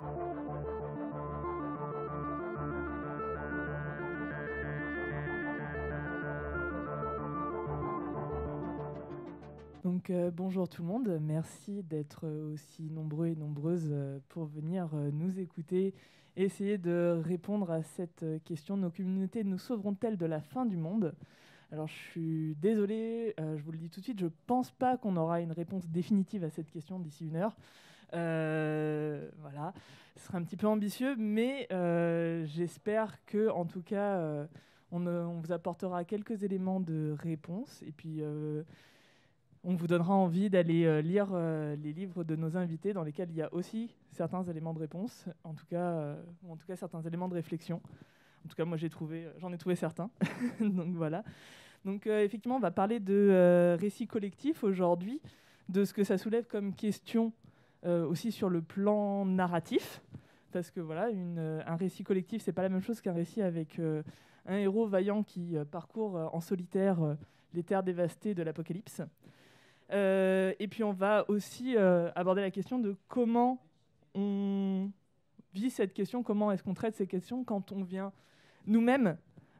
Donc euh, bonjour tout le monde, merci d'être aussi nombreux et nombreuses euh, pour venir euh, nous écouter et essayer de répondre à cette question. Nos communautés nous sauveront-elles de la fin du monde? Alors je suis désolé, je vous le dis tout de suite, je ne pense pas qu'on aura une réponse définitive à cette question d'ici une heure. Voilà, ce sera un petit peu ambitieux, mais j'espère que en tout cas on, on, vous apportera quelques éléments de réponse et puis on vous donnera envie d'aller euh, lire euh, les livres de nos invités dans lesquels il y a aussi certains éléments de réponse, en tout cas, euh, en tout cas certains éléments de réflexion. En tout cas, moi j'en ai trouvé certains. Donc voilà. Donc effectivement, on va parler de récits collectifs aujourd'hui, de ce que ça soulève comme question aussi sur le plan narratif, parce que voilà, un récit collectif, c'est pas la même chose qu'un récit avec un héros vaillant qui parcourt en solitaire les terres dévastées de l'Apocalypse. Euh, et puis on va aussi euh, aborder la question de comment on vit cette question, comment est-ce qu'on traite ces questions quand on vient nous-mêmes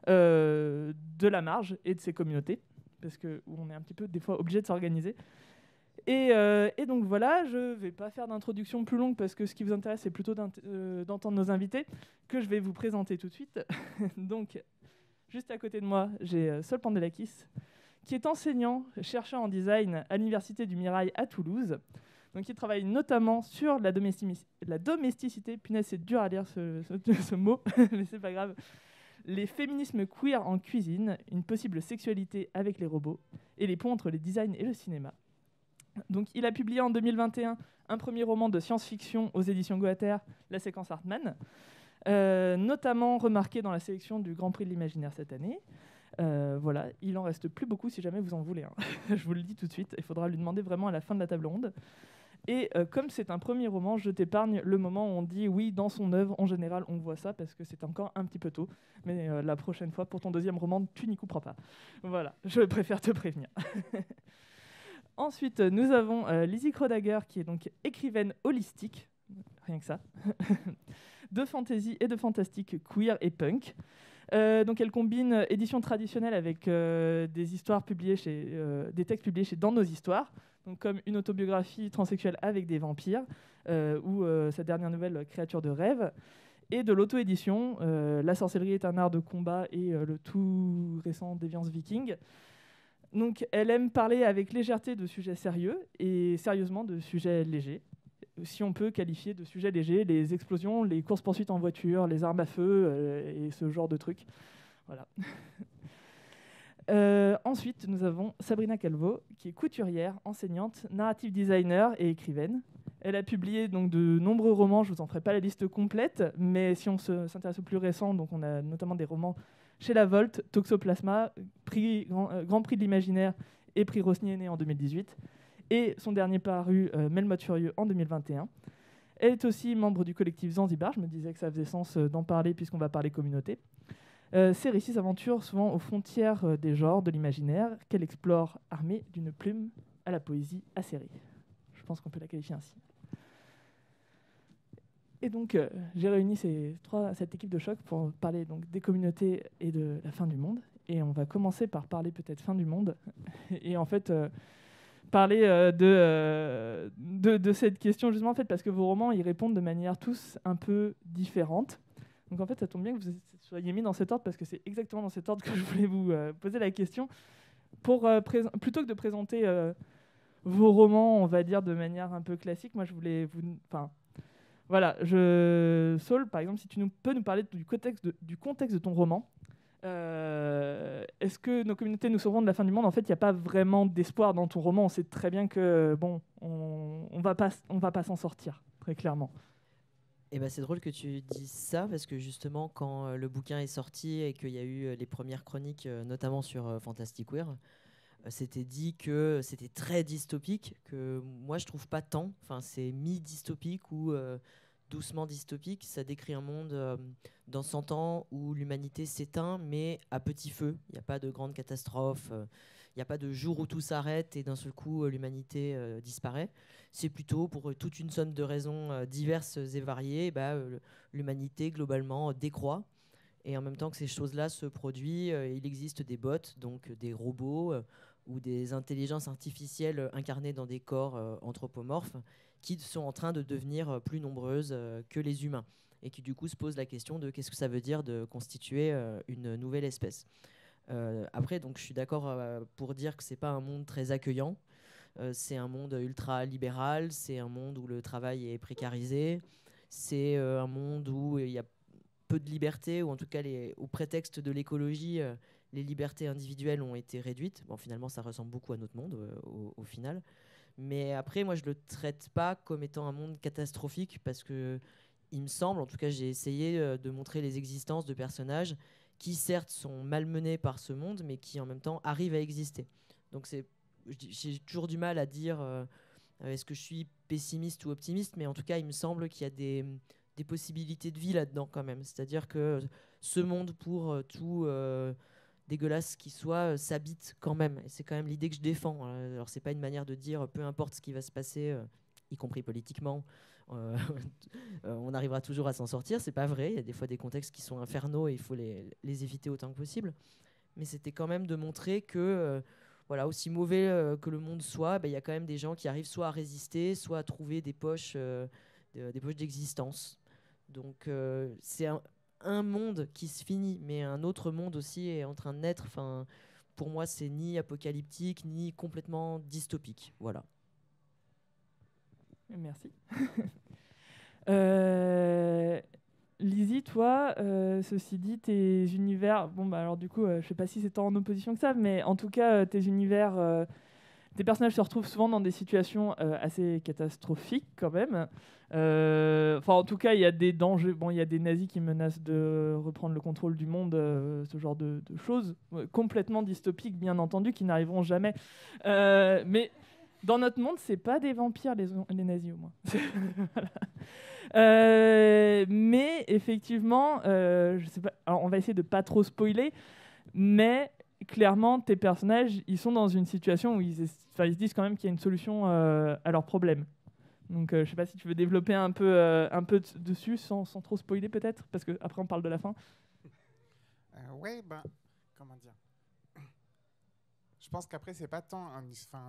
euh, de la marge et de ces communautés, parce qu'on est un petit peu des fois obligé de s'organiser. Et, et, donc voilà, je ne vais pas faire d'introduction plus longue parce que ce qui vous intéresse, c'est plutôt d'entendre nos invités que je vais vous présenter tout de suite. donc, juste à côté de moi, j'ai Sol Pandelakis, qui est enseignant, chercheur en design à l'Université du Mirail à Toulouse. Donc, il travaille notamment sur la, la domesticité. Punaise, c'est dur à dire ce, ce, mot, mais c'est pas grave. Les féminismes queer en cuisine, une possible sexualité avec les robots et les ponts entre les designs et le cinéma. Donc, il a publié en 2021 un premier roman de science-fiction aux éditions Goethe, La séquence Hartmann, euh, notamment remarqué dans la sélection du Grand Prix de l'Imaginaire cette année. Euh, voilà, il en reste plus beaucoup si jamais vous en voulez. Hein. je vous le dis tout de suite, il faudra lui demander vraiment à la fin de la table ronde. Et euh, comme c'est un premier roman, je t'épargne le moment où on dit oui, dans son œuvre, en général, on voit ça parce que c'est encore un petit peu tôt. Mais la prochaine fois, pour ton deuxième roman, tu n'y couperas pas. Voilà, je préfère te prévenir. Ensuite, nous avons Lizzie Krodager, qui est donc écrivaine holistique, rien que ça, de fantasy et de fantastique queer et punk. Euh, donc elle combine édition traditionnelle avec euh, des histoires publiées chez, euh, des textes publiés chez Dans nos histoires, donc comme une autobiographie transsexuelle avec des vampires ou sa dernière nouvelle Créature de rêve, et de l'auto-édition La sorcellerie est un art de combat et le tout récent Déviance Viking. Donc elle aime parler avec légèreté de sujets sérieux et sérieusement de sujets légers si on peut qualifier de sujets légers les explosions, les courses-poursuites en voiture, les armes à feu euh, et ce genre de trucs. Voilà. Euh, ensuite, nous avons Sabrina Calvo, qui est couturière, enseignante, narrative designer et écrivaine. Elle a publié donc de nombreux romans, je ne vous en ferai pas la liste complète, mais si on s'intéresse aux plus récents, donc on a notamment des romans chez La Volte, Toxoplasma, euh, Grand, Prix de l'Imaginaire et prix Rosny en 2018 et son dernier paru, euh, en 2021. Elle est aussi membre du collectif Zanzibar. Je me disais que ça faisait sens euh, d'en parler puisqu'on va parler communauté. Euh, ces récits s'aventurent souvent aux frontières euh, des genres, de l'imaginaire, qu'elle explore armée d'une plume à la poésie acérée. Je pense qu'on peut la qualifier ainsi. Et donc, j'ai réuni cette équipe de choc pour parler donc, des communautés et de la fin du monde. Et on va commencer par parler peut-être fin du monde. et en fait, parler euh, euh, de, de, cette question justement en fait parce que vos romans y répondent de manière tous un peu différente. Donc en fait ça tombe bien que vous soyez mis dans cet ordre parce que c'est exactement dans cet ordre que je voulais vous euh, poser la question. Pour, plutôt que de présenter vos romans, on va dire de manière un peu classique, moi je voulais vous... voilà, je... Saul, par exemple, si tu peux nous parler du contexte de ton roman, euh, est-ce que nos communautés nous sauveront de la fin du monde? En fait, il n'y a pas vraiment d'espoir dans ton roman. On sait très bien que bon, on, va pas, on va pas s'en sortir, très clairement. Eh ben, c'est drôle que tu dises ça parce que justement, quand euh, le bouquin est sorti et qu'il y a eu euh, les premières chroniques, notamment sur Fantastic Wear, c'était dit que c'était très dystopique. Que moi, je trouve pas tant. Enfin, c'est mi-dystopique ou doucement dystopique. Ça décrit un monde euh, dans 100 ans où l'humanité s'éteint, mais à petit feu. Il n'y a pas de grande catastrophe. Euh, il n'y a pas de jour où tout s'arrête et d'un seul coup l'humanité disparaît. C'est plutôt pour toute une somme de raisons diverses et variées, bah, l'humanité globalement décroît. Et en même temps que ces choses-là se produisent, il existe des bots, donc des robots ou des intelligences artificielles incarnées dans des corps anthropomorphes qui sont en train de devenir plus nombreuses que les humains et qui du coup se posent la question de qu'est-ce que ça veut dire de constituer une nouvelle espèce. après, donc, je suis d'accord pour dire que c'est pas un monde très accueillant. c'est un monde ultra libéral, c'est un monde où le travail est précarisé, c'est un monde où il y a peu de liberté, ou en tout cas les, au prétexte de l'écologie, les libertés individuelles ont été réduites. Bon, finalement, ça ressemble beaucoup à notre monde au, au, final. Mais après, moi, je le traite pas comme étant un monde catastrophique parce que il me semble, en tout cas, j'ai essayé euh, de montrer les existences de personnages qui, certes, sont malmenés par ce monde, mais qui, en même temps, arrivent à exister. Donc, j'ai toujours du mal à dire euh, est-ce que je suis pessimiste ou optimiste, mais en tout cas, il me semble qu'il y a des, possibilités de vie là-dedans, quand même. C'est-à-dire que ce monde, pour euh, tout dégueulasse qu'il soit, s'habite quand même. Et c'est quand même l'idée que je défends. Alors, c'est pas une manière de dire peu importe ce qui va se passer, y compris politiquement, euh, euh, on arrivera toujours à s'en sortir. C'est pas vrai. Il y a des fois des contextes qui sont infernaux et il faut les, éviter autant que possible. Mais c'était quand même de montrer que, euh, voilà, aussi mauvais que le monde soit, bah, il y a quand même des gens qui arrivent soit à résister, soit à trouver des poches, des poches d'existence. Donc c'est un, monde qui se finit, mais un autre monde aussi est en train de naître. Enfin, pour moi, c'est ni apocalyptique ni complètement dystopique. Voilà. Merci. euh, Lizzie, toi, euh, ceci dit, tes univers, bon bah alors du coup, euh, je sais pas si c'est en opposition que ça, mais en tout cas, euh, tes univers, tes personnages se retrouvent souvent dans des situations assez catastrophiques quand même. Enfin, en tout cas, il y a des dangers. Il y a des nazis qui menacent de reprendre le contrôle du monde, ce genre de, choses complètement dystopiques, bien entendu, qui n'arriveront jamais. mais dans notre monde, c'est pas des vampires, les, nazis au moins. Euh, mais effectivement, euh, je sais pas, on va essayer de pas trop spoiler, mais clairement, tes personnages, ils sont dans une situation où ils, se disent quand même qu'il y a une solution euh, à leurs problèmes. Donc, je sais pas si tu veux développer un peu, peu dessus sans, trop spoiler peut-être, parce qu'après on parle de la fin. oui, ben, comment dire? Je pense qu'après, c'est pas tant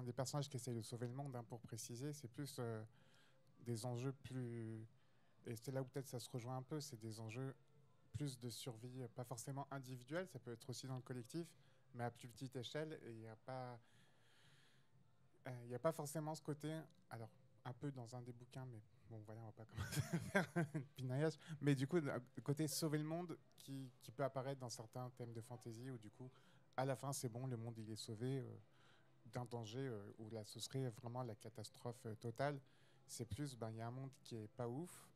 des personnages qui essayent de sauver le monde, hein, pour préciser, c'est plus euh, des enjeux plus. Et c'est là où peut-être ça se rejoint un peu, c'est des enjeux plus de survie, pas forcément individuelle, ça peut être aussi dans le collectif, mais à plus petite échelle, il n'y a pas. Euh, il a pas forcément ce côté. Alors, un peu dans un des bouquins, mais bon, voilà, on va pas commencer à faire pinaillage. Mais du coup, le côté sauver le monde qui, qui peut apparaître dans certains thèmes de fantasy, où du coup, à la fin, c'est bon, le monde il est sauvé euh, d'un danger euh, où là, ce serait vraiment la catastrophe euh, totale. C'est plus, ben, il y a un monde qui est pas ouf,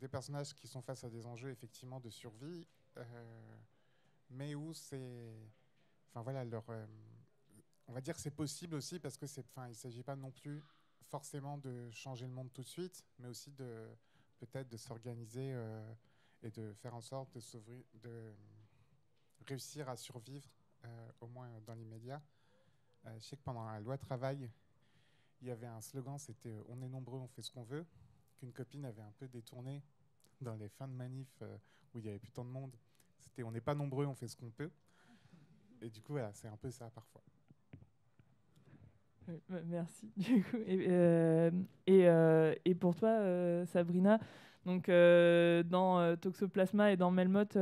des personnages qui sont face à des enjeux effectivement de survie, mais où c'est, enfin voilà, leur, on va dire c'est possible aussi parce que c'est, enfin, il s'agit pas non plus forcément de changer le monde tout de suite, mais aussi de peut-être de s'organiser et de faire en sorte de réussir à survivre, euh, au moins dans l'immédiat. Euh, je sais que pendant la loi travail, il y avait un slogan, c'était euh, On est nombreux, on fait ce qu'on veut, qu'une copine avait un peu détourné dans les fins de manif où il n'y avait plus tant de monde. On n'est pas nombreux, on fait ce qu'on peut. Et du coup, voilà, c'est un peu ça parfois. Merci. et, et, et, pour toi, Sabrina, donc dans Toxoplasma et dans Melmoth,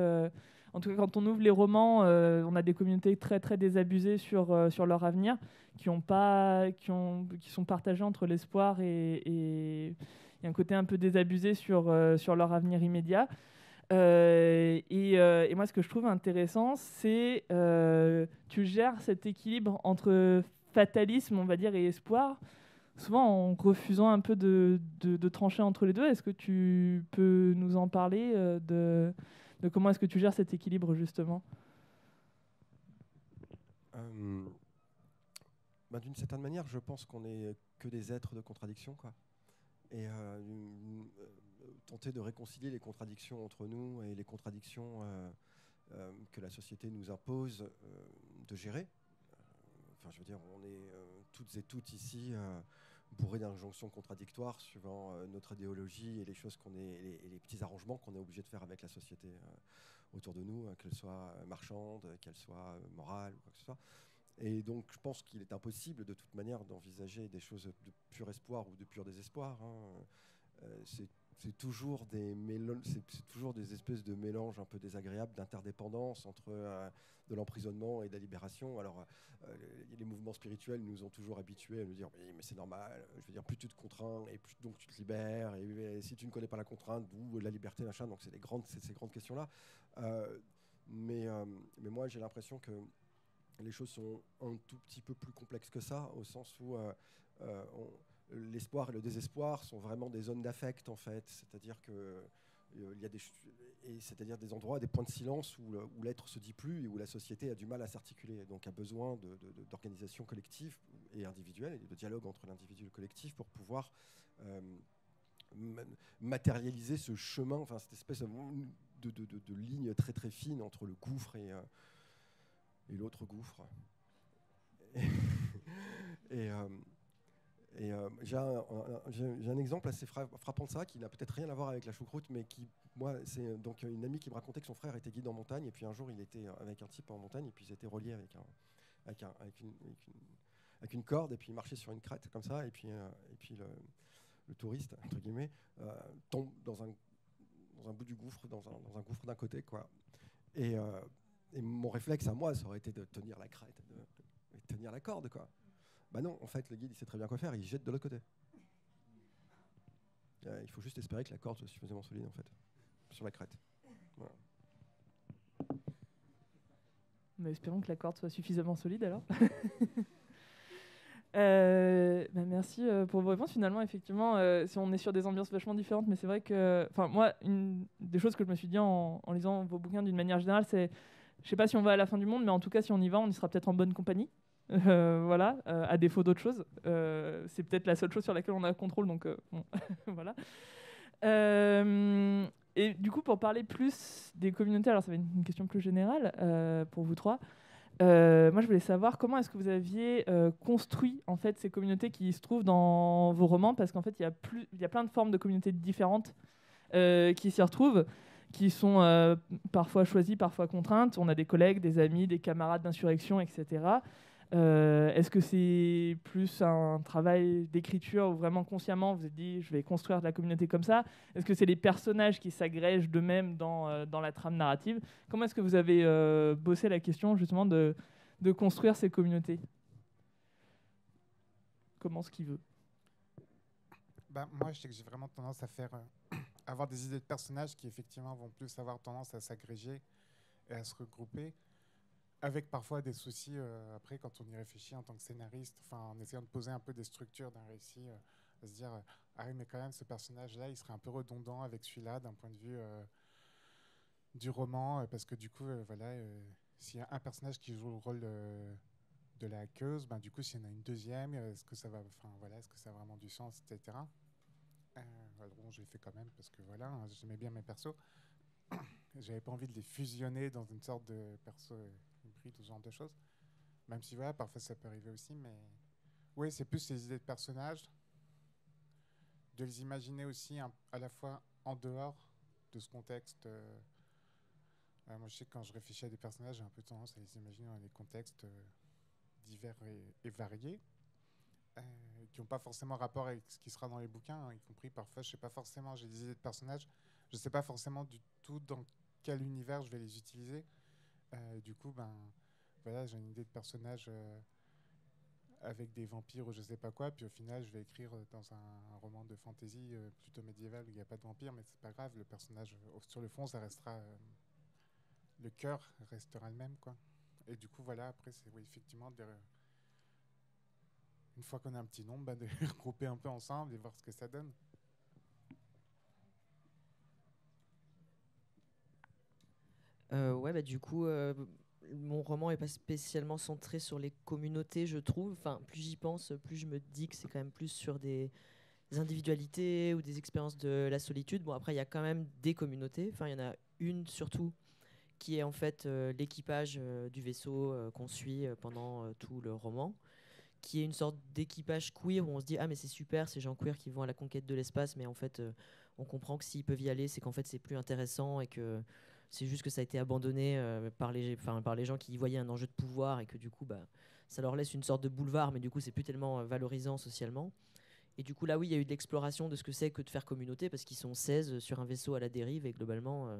en tout cas, quand on ouvre les romans, euh, on a des communautés très très désabusées sur, euh, sur leur avenir, qui, ont pas, qui, ont, qui sont partagées entre l'espoir et, et, un côté un peu désabusé sur, euh, sur leur avenir immédiat. Et, et, moi, ce que je trouve intéressant, c'est tu gères cet équilibre entre fatalisme, on va dire, et espoir, souvent en refusant un peu de, trancher entre les deux. Est-ce que tu peux nous en parler de de comment est-ce que tu gères cet équilibre justement? Euh, bah, D'une certaine manière, je pense qu'on n'est que des êtres de contradiction. Quoi. Et euh, euh, tenter de réconcilier les contradictions entre nous et les contradictions que la société nous impose de gérer, enfin, je veux dire, on est toutes et toutes ici bourrés d'injonctions contradictoires suivant notre idéologie et les choses qu'on est, et les, petits arrangements qu'on est obligé de faire avec la société autour de nous, qu'elle soit marchande, qu'elle soit morale ou quoi que ce soit. Et donc, je pense qu'il est impossible de toute manière d'envisager des choses de pur espoir ou de pur désespoir. Hein. C'est toujours des c'est toujours des espèces de mélanges un peu désagréables d'interdépendance entre euh, de l'emprisonnement et de la libération. Alors, euh, les mouvements spirituels nous ont toujours habitués à nous dire mais, c'est normal. Je veux dire, plus tu te contrains et plus donc tu te libères. Et, si tu ne connais pas la contrainte, d'où la liberté, machin. Donc, c'est ces grandes questions-là. Euh, mais, mais moi, j'ai l'impression que les choses sont un tout petit peu plus complexes que ça, au sens où l'espoir et le désespoir sont vraiment des zones d'affect en fait, c'est-à-dire que euh, il y a des c'est-à-dire des endroits, des points de silence où, où l'être se dit plus et où la société a du mal à s'articuler, donc a besoin d'organisation collective et individuelle et de dialogue entre l'individu et le collectif pour pouvoir euh, matérialiser ce chemin, enfin cette espèce de, ligne très très fine entre le gouffre et, euh, et l'autre gouffre. Et, euh, j'ai un, exemple assez frappant de ça, qui n'a peut-être rien à voir avec la choucroute, mais qui, moi, c'est donc une amie qui me racontait que son frère était guide en montagne, et puis un jour, il était avec un type en montagne, et puis ils étaient reliés avec, avec, un, avec, une, corde, et puis il marchait sur une crête comme ça, et puis, euh, et puis le, touriste, entre guillemets, euh, tombe dans un, dans un bout du gouffre, dans un, dans un gouffre d'un côté, quoi. Et, et, mon réflexe à moi, ça aurait été de tenir la crête, de, de tenir la corde, quoi. Bah non, en fait, le guide, il sait très bien quoi faire, il jette de l'autre côté. Euh, il faut juste espérer que la corde soit suffisamment solide, en fait, sur la crête. Mais espérons que la corde soit suffisamment solide alors. Euh, bah, merci euh, pour vos réponses. Finalement, effectivement, si on est sur des ambiances vachement différentes, mais c'est vrai que, enfin, moi, une des choses que je me suis dit en, en lisant vos bouquins d'une manière générale, c'est, je sais pas si on va à la fin du monde, mais en tout cas, si on y va, on y sera peut-être en bonne compagnie. Euh, voilà, euh, à défaut d'autres choses. Euh, c'est peut-être la seule chose sur laquelle on a contrôle, donc voilà. et du coup, pour parler plus des communautés, alors ça va être une question plus générale pour vous trois. moi, je voulais savoir comment est-ce que vous aviez construit en fait ces communautés qui se trouvent dans vos romans, parce qu'en fait, il y a plein de formes de communautés différentes qui s'y retrouvent qui sont parfois choisies, parfois contraintes. On a des collègues, des amis, des camarades d'insurrection, etc. Euh, est-ce que c'est plus un travail d'écriture où vraiment consciemment vous êtes dit je vais construire de la communauté comme ça? Est-ce que c'est les personnages qui s'agrègent d'eux-mêmes dans, euh, dans, la trame narrative? Comment est-ce que vous avez euh, bossé la question justement de, de construire ces communautés? Comment ce qu'il veut. Bah, Moi je sais que j'ai vraiment tendance à faire avoir des idées de personnages qui effectivement vont plus avoir tendance à s'agréger et à se regrouper avec parfois des soucis euh, après quand on y réfléchit en tant que scénariste, en essayant de poser un peu des structures d'un récit, euh, à se dire ah oui mais quand même ce personnage-là il serait un peu redondant avec celui-là d'un point de vue euh, du roman parce que du coup voilà s'il y a un personnage qui joue le rôle de la hackeuse, ben du coup s'il y en a une deuxième, est-ce que ça va, enfin voilà, est-ce que ça a vraiment du sens, etc. bon, je l'ai fait quand même parce que voilà, hein, j'aimais bien mes persos. J'avais pas envie de les fusionner dans une sorte de perso tout ce genre de choses. Même si, voilà, parfois ça peut arriver aussi, mais oui, c'est plus les idées de personnages, de les imaginer aussi à la fois en dehors de ce contexte. Euh, euh, moi, je sais que quand je réfléchis à des personnages, j'ai un peu tendance à les imaginer dans des contextes euh, divers et, variés, qui n'ont pas forcément rapport avec ce qui sera dans les bouquins, hein, y compris parfois, je sais pas forcément, j'ai des idées de personnages, je sais pas forcément du tout dans quel univers je vais les utiliser. Euh, du coup, ben, voilà, j'ai une idée de personnage euh, avec des vampires ou je sais pas quoi, puis au final, je vais écrire dans un, roman de fantasy euh, plutôt médiéval où il n'y a pas de vampires, mais c'est pas grave, le personnage, sur le fond, ça restera. le cœur restera le même, quoi. Et du coup, voilà, après, c'est oui, effectivement une fois qu'on a un petit nombre, ben, de regrouper un peu ensemble et voir ce que ça donne. Ouais, bah, du coup, euh, mon roman n'est pas spécialement centré sur les communautés, je trouve. Enfin, plus j'y pense, plus je me dis que c'est quand même plus sur des, individualités ou des expériences de la solitude. Bon, après, il y a quand même des communautés. Enfin, il y en a une surtout qui est en fait l'équipage du vaisseau qu'on suit pendant tout le roman qui est une sorte d'équipage queer où on se dit ah mais c'est super ces gens queer qui vont à la conquête de l'espace mais en fait on comprend que s'ils peuvent y aller c'est qu'en fait c'est plus intéressant et que c'est juste que ça a été abandonné par, les, par les gens qui y voyaient un enjeu de pouvoir et que du coup bah, ça leur laisse une sorte de boulevard mais du coup c'est plus tellement valorisant socialement et du coup, là, oui, il y a eu de l'exploration de ce que c'est que de faire communauté, parce qu'ils sont 16 sur un vaisseau à la dérive, et globalement, euh,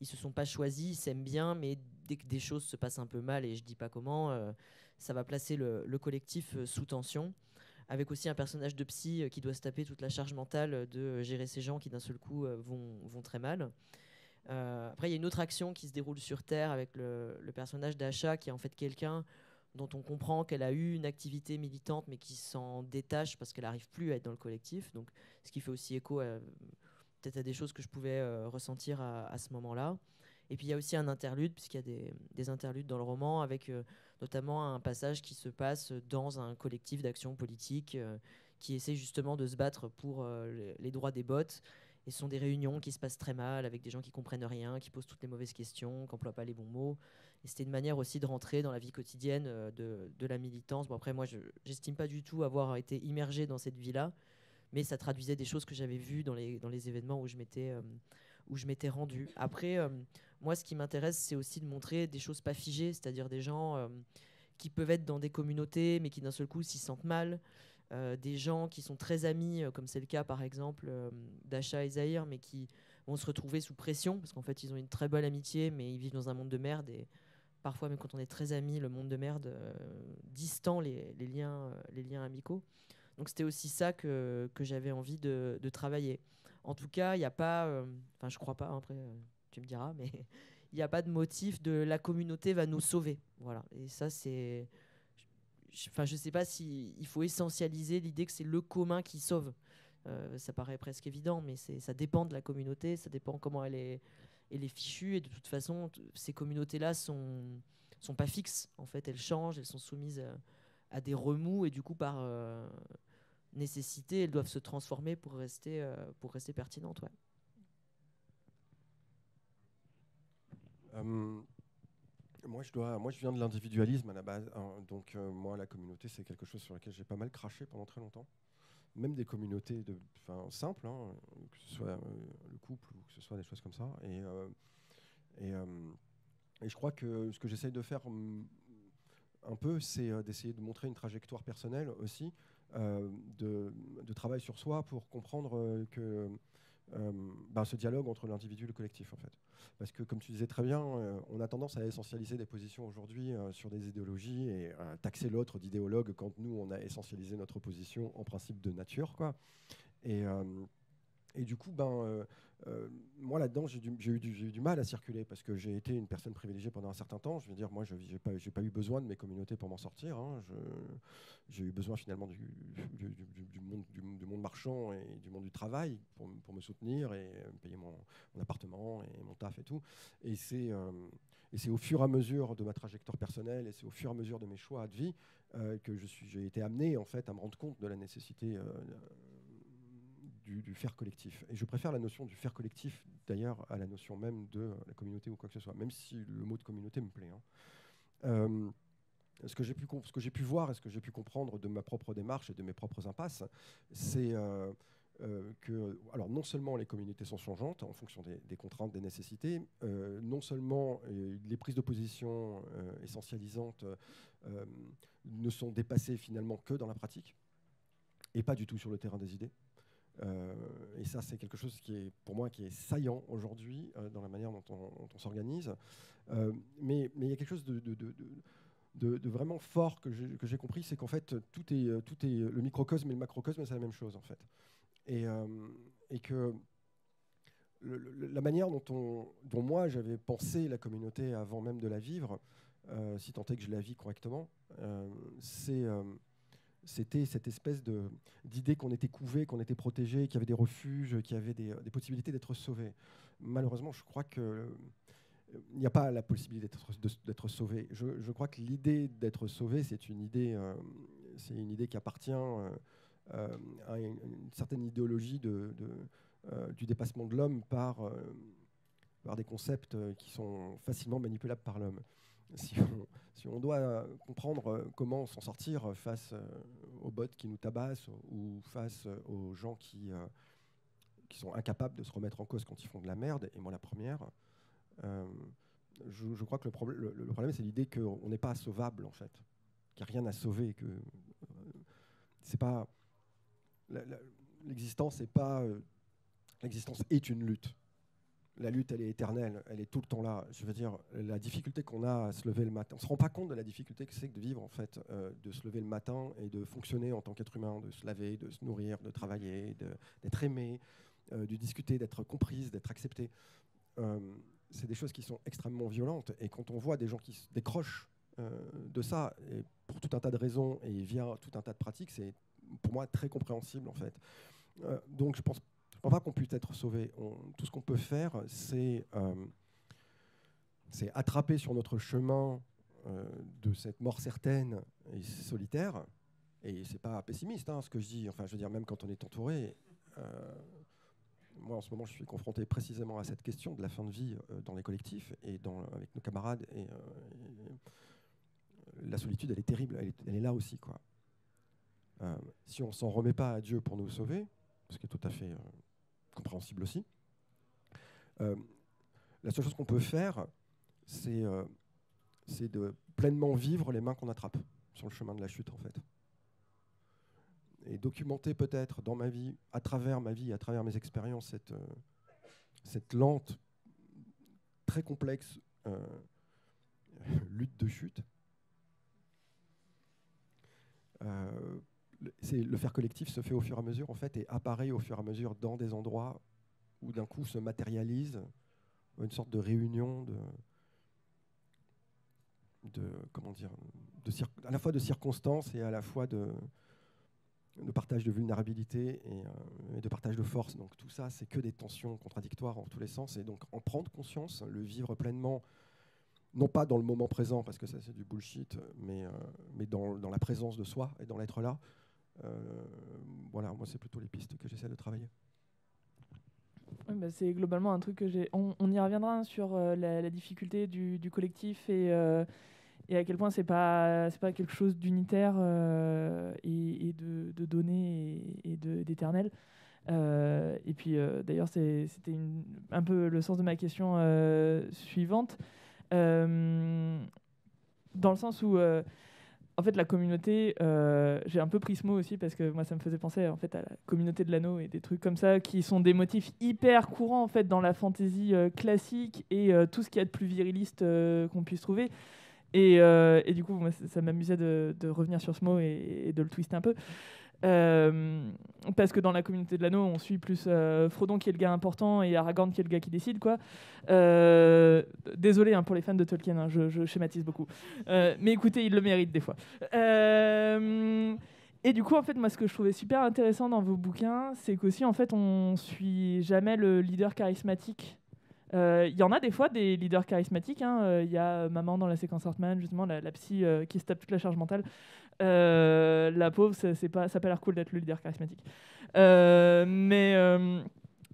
ils se sont pas choisis, ils s'aiment bien, mais dès que des choses se passent un peu mal, et je dis pas comment, euh, ça va placer le, collectif euh, sous tension. Avec aussi un personnage de psy qui doit se taper toute la charge mentale de gérer ces gens qui d'un seul coup vont, très mal. Après, il y a une autre action qui se déroule sur Terre avec le, personnage d'Acha, qui est en fait quelqu'un dont on comprend qu'elle a eu une activité militante mais qui s'en détache parce qu'elle n'arrive plus à être dans le collectif. Donc, ce qui fait aussi écho peut-être à des choses que je pouvais euh, ressentir à, ce moment-là. Et puis il y a aussi un interlude, puisqu'il y a des, interludes dans le roman, avec euh, notamment un passage qui se passe dans un collectif d'action politique euh, qui essaie justement de se battre pour les, droits des bottes. Et ce sont des réunions qui se passent très mal, avec des gens qui comprennent rien, qui posent toutes les mauvaises questions, qui n'emploient pas les bons mots c'était une manière aussi de rentrer dans la vie quotidienne euh, de, la militance. Bon, après, moi, je n'estime pas du tout avoir été immergé dans cette vie-là, mais ça traduisait des choses que j'avais vues dans les, dans les événements où je m'étais euh, où je m'étais rendu. Après, euh, moi, ce qui m'intéresse, c'est aussi de montrer des choses pas figées, c'est-à-dire des gens qui peuvent être dans des communautés, mais qui d'un seul coup s'y sentent mal. Des gens qui sont très amis, comme c'est le cas par exemple d'Acha et Zahir, mais qui vont se retrouver sous pression, parce qu'en fait ils ont une très bonne amitié, mais ils vivent dans un monde de merde, et parfois même quand on est très amis, le monde de merde euh, distant les, liens, euh, les liens amicaux. Donc c'était aussi ça que, que j'avais envie de, travailler. En tout cas, il n'y a pas, euh, enfin je crois pas, hein, après tu me diras, mais il n'y a pas de motif de la communauté va nous sauver. Voilà. Et ça c'est, enfin je, ne sais pas si il faut essentialiser l'idée que c'est le commun qui sauve. ça paraît presque évident, mais ça dépend de la communauté, ça dépend comment elle est, fichus. Et de toute façon, ces communautés-là sont sont pas fixes. En fait, elles changent, elles sont soumises à, des remous et du coup, par euh, nécessité, elles doivent se transformer pour rester euh, pertinentes. Euh, moi, je viens de l'individualisme à la base. Hein. donc, moi, la communauté, c'est quelque chose sur lequel j'ai pas mal craché pendant très longtemps même des communautés simples, hein, que ce soit euh, le couple ou que ce soit des choses comme ça. Et, euh, euh, je crois que ce que j'essaye de faire mm, un peu, c'est d'essayer de montrer une trajectoire personnelle aussi, de, de, travail sur soi pour comprendre que euh, bah, ce dialogue entre l'individu et le collectif en fait. Parce que comme tu disais très bien, euh, on a tendance à essentialiser des positions aujourd'hui euh, sur des idéologies et taxer l'autre d'idéologue quand nous on a essentialisé notre position en principe de nature quoi. Et, et du coup, ben, euh, euh, moi là-dedans, j'ai eu, du mal à circuler parce que j'ai été une personne privilégiée pendant un certain temps. Je veux dire, moi, je n'ai pas, eu besoin de mes communautés pour m'en sortir. Hein. J'ai eu besoin finalement du, monde, marchand et du monde du travail pour, me soutenir et me payer mon, appartement et mon taf et tout. Et c'est et c'est au fur et à mesure de ma trajectoire personnelle et c'est au fur et à mesure de mes choix de vie que j'ai été amené en fait à me rendre compte de la nécessité du, faire collectif. Et je préfère la notion du faire collectif, d'ailleurs, à la notion même de la communauté ou quoi que ce soit, même si le mot de communauté me plaît. Hein. Euh, ce que j'ai pu voir et ce que j'ai pu comprendre de ma propre démarche et de mes propres impasses, c'est euh, euh, que, alors non seulement les communautés sont changeantes en fonction des, contraintes, des nécessités, non seulement les prises de position essentialisantes ne sont dépassées finalement que dans la pratique et pas du tout sur le terrain des idées. Euh, et ça, c'est quelque chose qui est, pour moi, qui est saillant aujourd'hui euh, dans la manière dont on, s'organise. Euh, mais il y a quelque chose de, vraiment fort que j'ai compris, c'est qu'en fait, tout est, tout est le microcosme et le macrocosme, c'est la même chose, en fait. Et, et que la manière dont, on, dont moi j'avais pensé la communauté avant même de la vivre, si tant est que je la vis correctement, c'est c'était cette espèce d'idée qu'on était couvé, qu'on était protégé, qu'il y avait des refuges, qu'il y avait des, possibilités d'être sauvé. Malheureusement, je crois qu'il euh, n'y a pas la possibilité d'être sauvé. Je, crois que l'idée d'être sauvé, c'est une idée, euh, c'est une idée qui appartient euh, à une, certaine idéologie du dépassement de l'homme par des concepts euh, qui sont facilement manipulables par l'homme. Si on, doit euh, comprendre euh, comment s'en sortir face euh, aux bots qui nous tabassent ou face aux gens qui, sont incapables de se remettre en cause quand ils font de la merde, et moi la première, je, crois que le, problème- c'est l'idée qu'on n'est pas sauvable en fait, qu'il n'y a rien à sauver, c'est pas l'existence n'est pas l'existence est une lutte. La lutte, elle est éternelle, elle est tout le temps là. Je veux dire, la difficulté qu'on a à se lever le matin, on se rend pas compte de la difficulté que c'est de vivre en fait, euh, de se lever le matin et de fonctionner en tant qu'être humain, de se laver, de se nourrir, de travailler, d'être aimé, euh, de discuter, d'être comprise, d'être accepté. Euh, c'est des choses qui sont extrêmement violentes. Et quand on voit des gens qui se décrochent de ça, pour tout un tas de raisons et via tout un tas de pratiques, c'est pour moi très compréhensible en fait. Donc je pense, pense pas qu'on puisse être sauvé. Tout ce qu'on peut faire, c'est euh, attraper sur notre chemin euh, de cette mort certaine et solitaire. Et c'est pas pessimiste hein, ce que je dis. Enfin, je veux dire, même quand on est entouré. euh, moi, en ce moment, je suis confronté précisément à cette question de la fin de vie dans les collectifs et avec nos camarades. Et, la solitude, elle est terrible. Elle est, là aussi, quoi. Si on s'en remet pas à Dieu pour nous sauver, ce qui est tout à fait compréhensible aussi, euh, la seule chose qu'on peut faire, c'est euh, c'est de pleinement vivre les mains qu'on attrape sur le chemin de la chute, en fait. Et documenter peut-être dans ma vie, à travers ma vie, à travers mes expériences, cette, euh, lente, très complexe lutte de chute. Le- faire collectif se fait au fur et à mesure en fait et apparaît au fur et à mesure dans des endroits où d'un coup se matérialise une sorte de réunion de comment dire à la fois de circonstances et à la fois de de partage de vulnérabilité et, euh, et de partage de force donc tout ça c'est que des tensions contradictoires en tous les sens et donc en prendre conscience le vivre pleinement non pas dans le moment présent, parce que ça c'est du bullshit, mais, euh, mais dans, dans la présence de soi et dans l'être là. Euh, voilà, moi c'est plutôt les pistes que j'essaie de travailler. Bah, c'est globalement un truc que j'ai. On, y reviendra sur euh, la, difficulté du, collectif et, euh, et à quel point c'est pas c'est pas quelque chose d'unitaire et, de, de donné et, et d'éternel. Et puis d'ailleurs c'était un peu le sens de ma question suivante, dans le sens où en fait, la communauté, euh, j'ai un peu pris ce mot aussi parce que moi, ça me faisait penser en fait à la communauté de l'anneau et des trucs comme ça qui sont des motifs hyper courants en fait dans la fantasy euh, classique et euh, tout ce qu'il y a de plus viriliste qu'on puisse trouver. Et, du coup, ça, m'amusait de, de revenir sur ce mot et, et de le twister un peu. Euh, parce que dans la communauté de l'anneau, on suit plus euh, Frodon qui est le gars important et Aragorn qui est le gars qui décide, quoi. Euh, désolé hein, pour les fans de Tolkien, hein, je, schématise beaucoup. Euh, mais écoutez, il le mérite des fois. Et du coup, en fait, moi, ce que je trouvais super intéressant dans vos bouquins, c'est qu'aussi, en fait, on suit jamais le leader charismatique. Il y en a des fois des leaders charismatiques. hein. Il y a Maman dans la séquence Hartman, justement, la, la psy qui se tape toute la charge mentale. Euh, la pauvre, ça, c'est pas, pas l'air cool d'être le leader charismatique. Euh, mais, euh,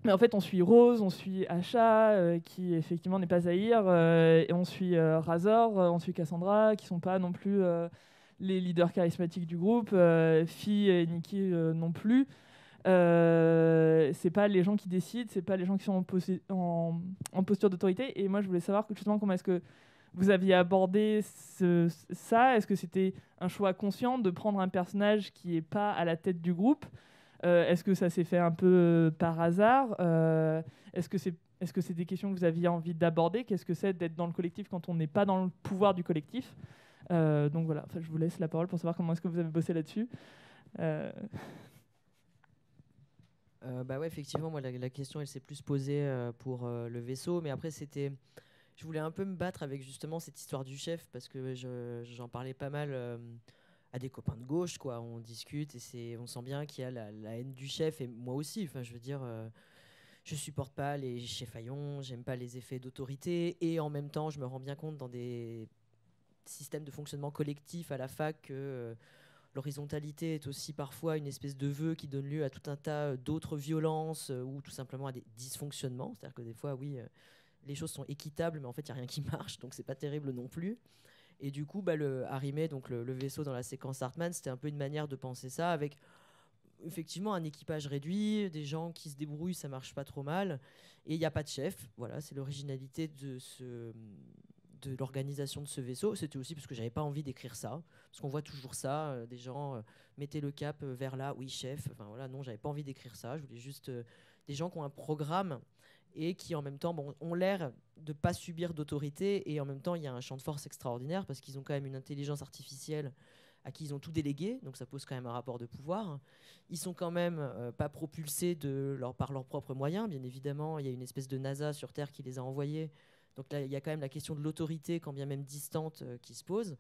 mais en fait, on suit Rose, on suit Asha, qui effectivement n'est pas Zahir, et on suit Razor, on suit Cassandra, qui sont pas non plus les leaders charismatiques du groupe. Fi et Nikki non plus. Euh, c'est pas les gens qui décident, c'est pas les gens qui sont en, en- posture d'autorité. Et moi, je voulais savoir justement comment est-ce que vous aviez abordé ça? Est-ce que c'était un choix conscient de prendre un personnage qui est pas à la tête du groupe? Euh, Est-ce que ça s'est fait un peu euh, par hasard? Euh, Est-ce que c'est des questions que vous aviez envie d'aborder? Qu'est-ce que c'est d'être dans le collectif quand on n'est pas dans le pouvoir du collectif? Donc voilà, je vous laisse la parole pour savoir comment est-ce que vous avez bossé là-dessus. Bah ouais, effectivement, moi, la, la question, elle s'est plus posée pour le vaisseau, mais après, c'était. Je voulais un peu me battre avec justement cette histoire du chef parce que je- j'en parlais pas mal euh, à des copains de gauche, quoi. On discute et c'est, on sent bien qu'il y a la, haine du chef et moi aussi. Enfin, je veux dire, euh, je supporte pas les chefs haillons, j'aime pas les effets d'autorité et en même temps, je me rends bien compte dans des systèmes de fonctionnement collectif à la fac que euh, l'horizontalité est aussi parfois une espèce de vœu qui donne lieu à tout un tas d'autres violences euh, ou tout simplement à des dysfonctionnements. C'est-à-dire que des fois, oui, euh, les choses sont équitables, mais en fait, il n'y a rien qui marche, donc c'est pas terrible non plus. Et du coup, bah, le arrimer donc le, vaisseau dans la séquence Hartmann, c'était un peu une manière de penser ça avec effectivement un équipage réduit, des gens qui se débrouillent, ça marche pas trop mal, et il n'y a pas de chef. Voilà, c'est l'originalité de ce de l'organisation de ce vaisseau. C'était aussi parce que j'avais pas envie d'écrire ça, parce qu'on voit toujours ça, euh, des gens euh, mettez le cap euh, vers là, oui chef. Enfin voilà, non, j'avais pas envie d'écrire ça. Je voulais juste euh, des gens qui ont un programme et qui en même temps ont l'air de pas subir d'autorité et en même temps il y a un champ de force extraordinaire parce qu'ils ont quand même une intelligence artificielle à qui ils ont tout délégué, donc ça pose quand même un rapport de pouvoir. Ils sont quand même euh, pas propulsés par leurs propres moyens, bien évidemment. Il y a une espèce de NASA sur Terre qui les a envoyés. Donc là, il y a quand même la question de l'autorité, quand bien même distante, euh, qui se pose.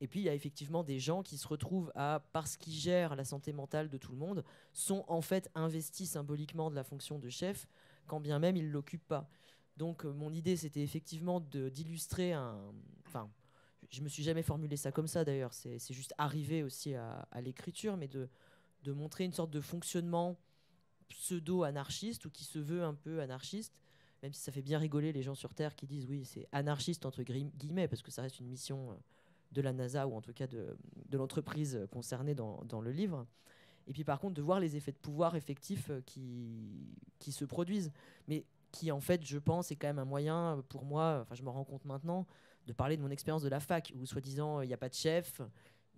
Et puis, il y a effectivement des gens qui se retrouvent à, parce qu'ils gèrent la santé mentale de tout le monde, sont en fait investis symboliquement de la fonction de chef, quand bien même ils ne l'occupent pas. Donc, euh, mon idée, c'était effectivement d'illustrer un. Enfin, je me suis jamais formulé ça comme ça d'ailleurs, c'est juste arrivé aussi à, à l'écriture, mais de, de montrer une sorte de fonctionnement pseudo-anarchiste ou qui se veut un peu anarchiste, même si ça fait bien rigoler les gens sur Terre qui disent oui, c'est anarchiste entre guillemets, parce que ça reste une mission euh, de la NASA ou en tout cas de, de l'entreprise euh, concernée dans, dans le livre. Et puis par contre, de voir les effets de pouvoir effectifs euh, qui, qui se produisent, mais qui en fait, je pense, est quand même un moyen euh, pour moi, enfin je me rends compte maintenant, de parler de mon expérience de la fac, où soi-disant il n'y a pas de chef,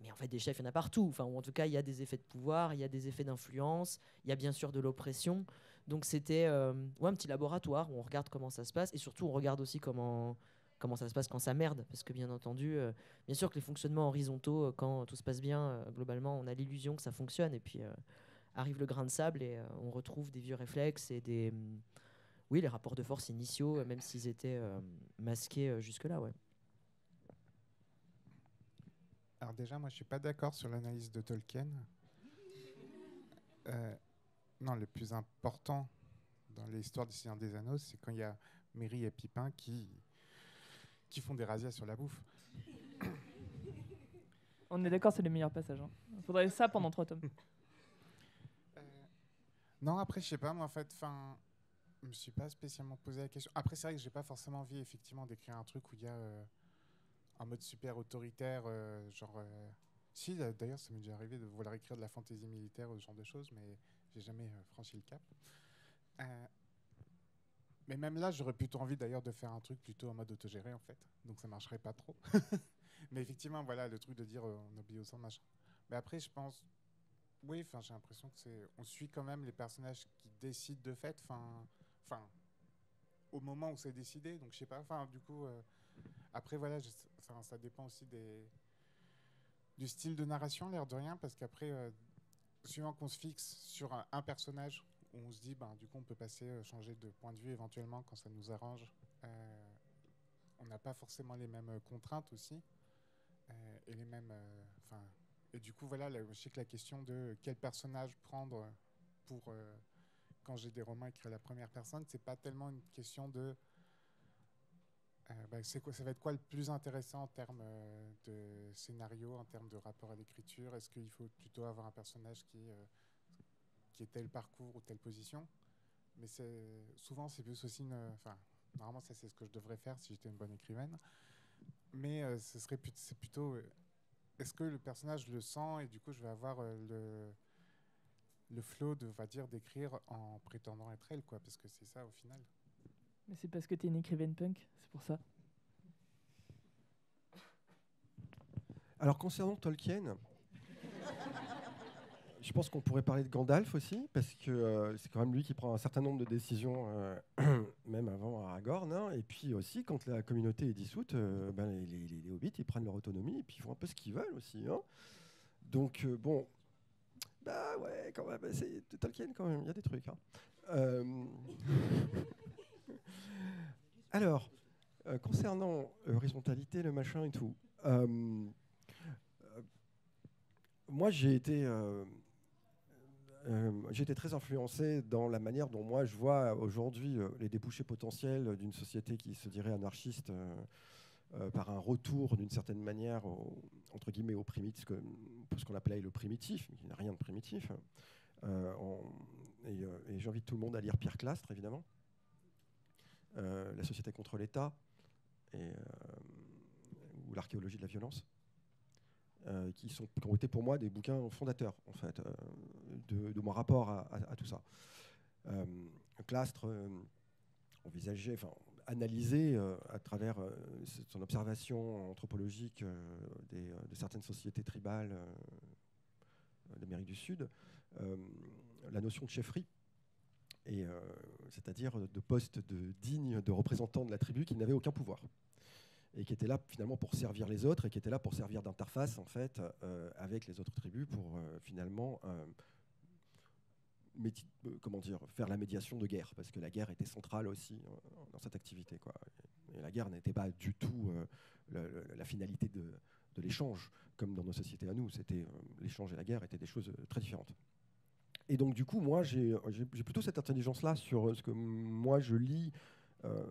mais en fait des chefs, il y en a partout. Enfin, ou en tout cas, il y a des effets de pouvoir, il y a des effets d'influence, il y a bien sûr de l'oppression. Donc c'était euh, un petit laboratoire où on regarde comment ça se passe, et surtout on regarde aussi comment, comment ça se passe quand ça merde, parce que bien entendu, euh, bien sûr que les fonctionnements horizontaux, euh, quand tout se passe bien, euh, globalement, on a l'illusion que ça fonctionne, et puis arrive le grain de sable et on retrouve des vieux réflexes et des... hum, oui, les rapports de force initiaux, même s'ils étaient masqués jusque-là, ouais. Alors déjà, moi, je suis pas d'accord sur l'analyse de Tolkien. Non, le plus important dans l'histoire du Seigneur des Anneaux, c'est quand il y a Merry et Pipin qui, qui font des razzias sur la bouffe. On est d'accord, c'est le meilleur passage. Il faudrait ça pendant trois tomes. Euh, non, après, je sais pas, moi, en fait, enfin, je me suis pas spécialement posé la question. Après, c'est vrai que j'ai pas forcément envie, effectivement, d'écrire un truc où il y a euh, un mode super autoritaire, euh, genre. Si, d'a- d'ailleurs, ça m'est déjà arrivé de vouloir écrire de la fantaisie militaire ou ce genre de choses, mais j'ai jamais franchi le cap. Mais même là, j'aurais plutôt envie d'ailleurs de faire un truc plutôt en mode autogéré, en fait. Donc ça marcherait pas trop. mais effectivement, voilà, le truc de dire euh, on obéit au sang, machin. Mais après, je pense. Oui, j'ai l'impression que c'est. On suit quand même les personnages qui décident de fait. Enfin, au moment où c'est décidé. Donc, je sais pas. Enfin, du coup, euh, après, voilà, ça dépend aussi des du style de narration, l'air de rien, parce qu'après, euh, suivant qu'on se fixe sur un personnage, où on se dit, ben, du coup, on peut passer, euh, changer de point de vue éventuellement quand ça nous arrange. Euh, on n'a pas forcément les mêmes euh, contraintes aussi, et les mêmes, enfin, et du coup, voilà, là, je sais que la question de quel personnage prendre pour quand j'ai des romans écrits à la première personne, c'est pas tellement une question de euh, c'est quoi, ça va être quoi le plus intéressant en termes de scénario, en termes de rapport à l'écriture? Est-ce qu'il faut plutôt avoir un personnage qui, qui est tel parcours ou telle position Mais c'est, souvent, c'est plus aussi une. Enfin, normalement, ça, c'est ce que je devrais faire si j'étais une bonne écrivaine. Mais euh, ce serait c'est plutôt. euh, est-ce que le personnage le sent et du coup, je vais avoir euh, le le flow de, on va dire, d'écrire en prétendant être elle, quoi, parce que c'est ça au final. Mais c'est parce que t'es une écrivaine punk, c'est pour ça. Alors concernant Tolkien, je pense qu'on pourrait parler de Gandalf aussi, parce que euh, c'est quand même lui qui prend un certain nombre de décisions, euh, même avant Aragorn. hein. et puis aussi, quand la communauté est dissoute, euh, ben, les, hobbits, ils prennent leur autonomie et puis ils font un peu ce qu'ils veulent aussi. hein. Donc bon, bah ouais, quand même, c'est Tolkien quand même, il y a des trucs. hein. Alors, concernant l'horizontalité, le machin et tout, moi j'ai été, euh, j'ai été très influencé dans la manière dont moi je vois aujourd'hui euh, les débouchés potentiels d'une société qui se dirait anarchiste euh, euh, par un retour d'une certaine manière au, entre guillemets au primitif, ce qu'on appelait le primitif, mais qui n'a rien de primitif. En- et et j'invite tout le monde à lire Pierre Clastre, évidemment. La société contre l'État ou l'archéologie de la violence. Qui, sont, ont été pour moi des bouquins fondateurs en fait, de, mon rapport à, tout ça. Clastre envisageait, enfin, analysé à travers son observation anthropologique de certaines sociétés tribales d'Amérique du Sud, la notion de chefferie euh, c'est-à-dire de poste de digne de représentant de la tribu qui n'avait aucun pouvoir et qui était là finalement pour servir les autres et qui était là pour servir d'interface en fait euh, avec les autres tribus pour euh, finalement comment dire faire la médiation de guerre. Parce que la guerre était centrale aussi dans cette activité quoi. Et la guerre n'était pas du tout la finalité de, l'échange comme dans nos sociétés à nous. C'était l'échange et la guerre étaient des choses très différentes. Et donc, du coup, moi, j'ai plutôt cette intelligence-là sur ce que moi, je lis euh,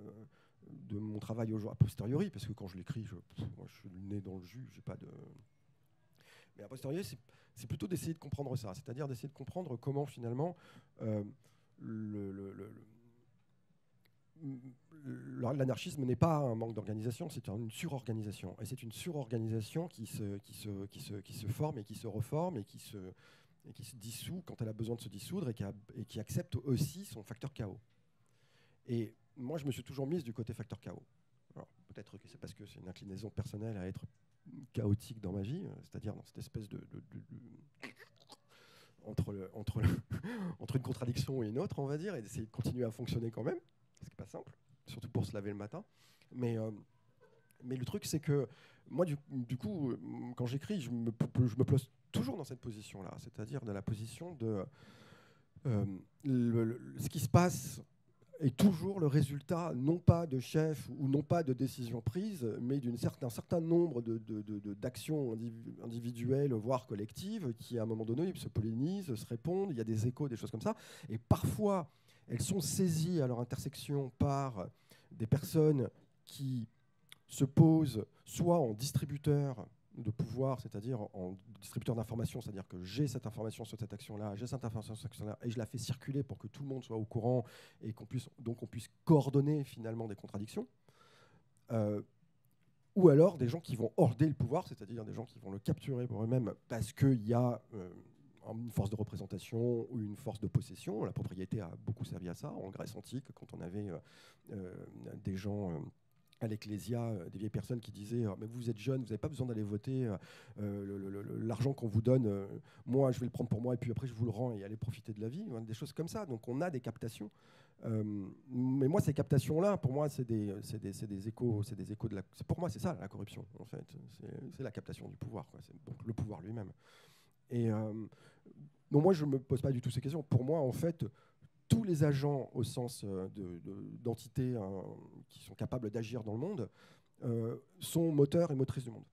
de mon travail a posteriori, parce que quand je l'écris, je, moi, je suis le nez dans le jus, j'ai pas de... Mais a posteriori, c'est plutôt d'essayer de comprendre ça, c'est-à-dire d'essayer de comprendre comment, finalement, euh, l'anarchisme n'est pas un manque d'organisation, c'est une surorganisation. Et c'est une surorganisation qui se, qui, se, qui, se, qui se forme et qui se reforme et qui se, et qui se dissout quand elle a besoin de se dissoudre et qui, et qui accepte aussi son facteur chaos. Et moi, je me suis toujours mise du côté facteur chaos. Peut-être que c'est parce que c'est une inclinaison personnelle à être chaotique dans ma vie, euh, c'est-à-dire dans cette espèce de, entre, entre, entre une contradiction et une autre, on va dire, et d'essayer de continuer à fonctionner quand même, ce qui n'est pas simple, surtout pour se laver le matin. Mais, euh, mais le truc, c'est que moi, du, coup, euh, quand j'écris, je me, je place toujours dans cette position-là, c'est-à-dire dans la position de ce qui se passe est toujours le résultat non pas de chefs ou non pas de décisions prises, mais d'un certain, nombre d'actions de, individuelles, voire collectives, qui à un moment donné se pollinisent, se répondent, il y a des échos, des choses comme ça. Et parfois, elles sont saisies à leur intersection par des personnes qui se posent soit en distributeurs de pouvoir, c'est-à-dire en distributeur d'informations, c'est-à-dire que j'ai cette information sur cette action-là, j'ai cette information sur cette action-là, et je la fais circuler pour que tout le monde soit au courant et qu'on puisse donc on puisse coordonner finalement des contradictions. Euh, ou alors des gens qui vont horder le pouvoir, c'est-à-dire des gens qui vont le capturer pour eux-mêmes parce qu'il y a euh, une force de représentation ou une force de possession. La propriété a beaucoup servi à ça en Grèce antique, quand on avait euh, des gens à l'Ecclésia euh, des vieilles personnes qui disaient euh, mais vous êtes jeune, vous n'avez pas besoin d'aller voter, euh, l'argent qu'on vous donne, moi je vais le prendre pour moi et puis après je vous le rends et aller profiter de la vie, des choses comme ça. Donc on a des captations. mais moi ces captations là, pour moi c'est des, des, échos, de la. Pour moi c'est ça la corruption en fait, c'est la captation du pouvoir, donc le pouvoir lui-même. Et donc moi je me pose pas du tout ces questions. Pour moi en fait tous les agents au sens euh, d'entités hein, qui sont capables d'agir dans le monde euh, sont moteurs et motrices du monde.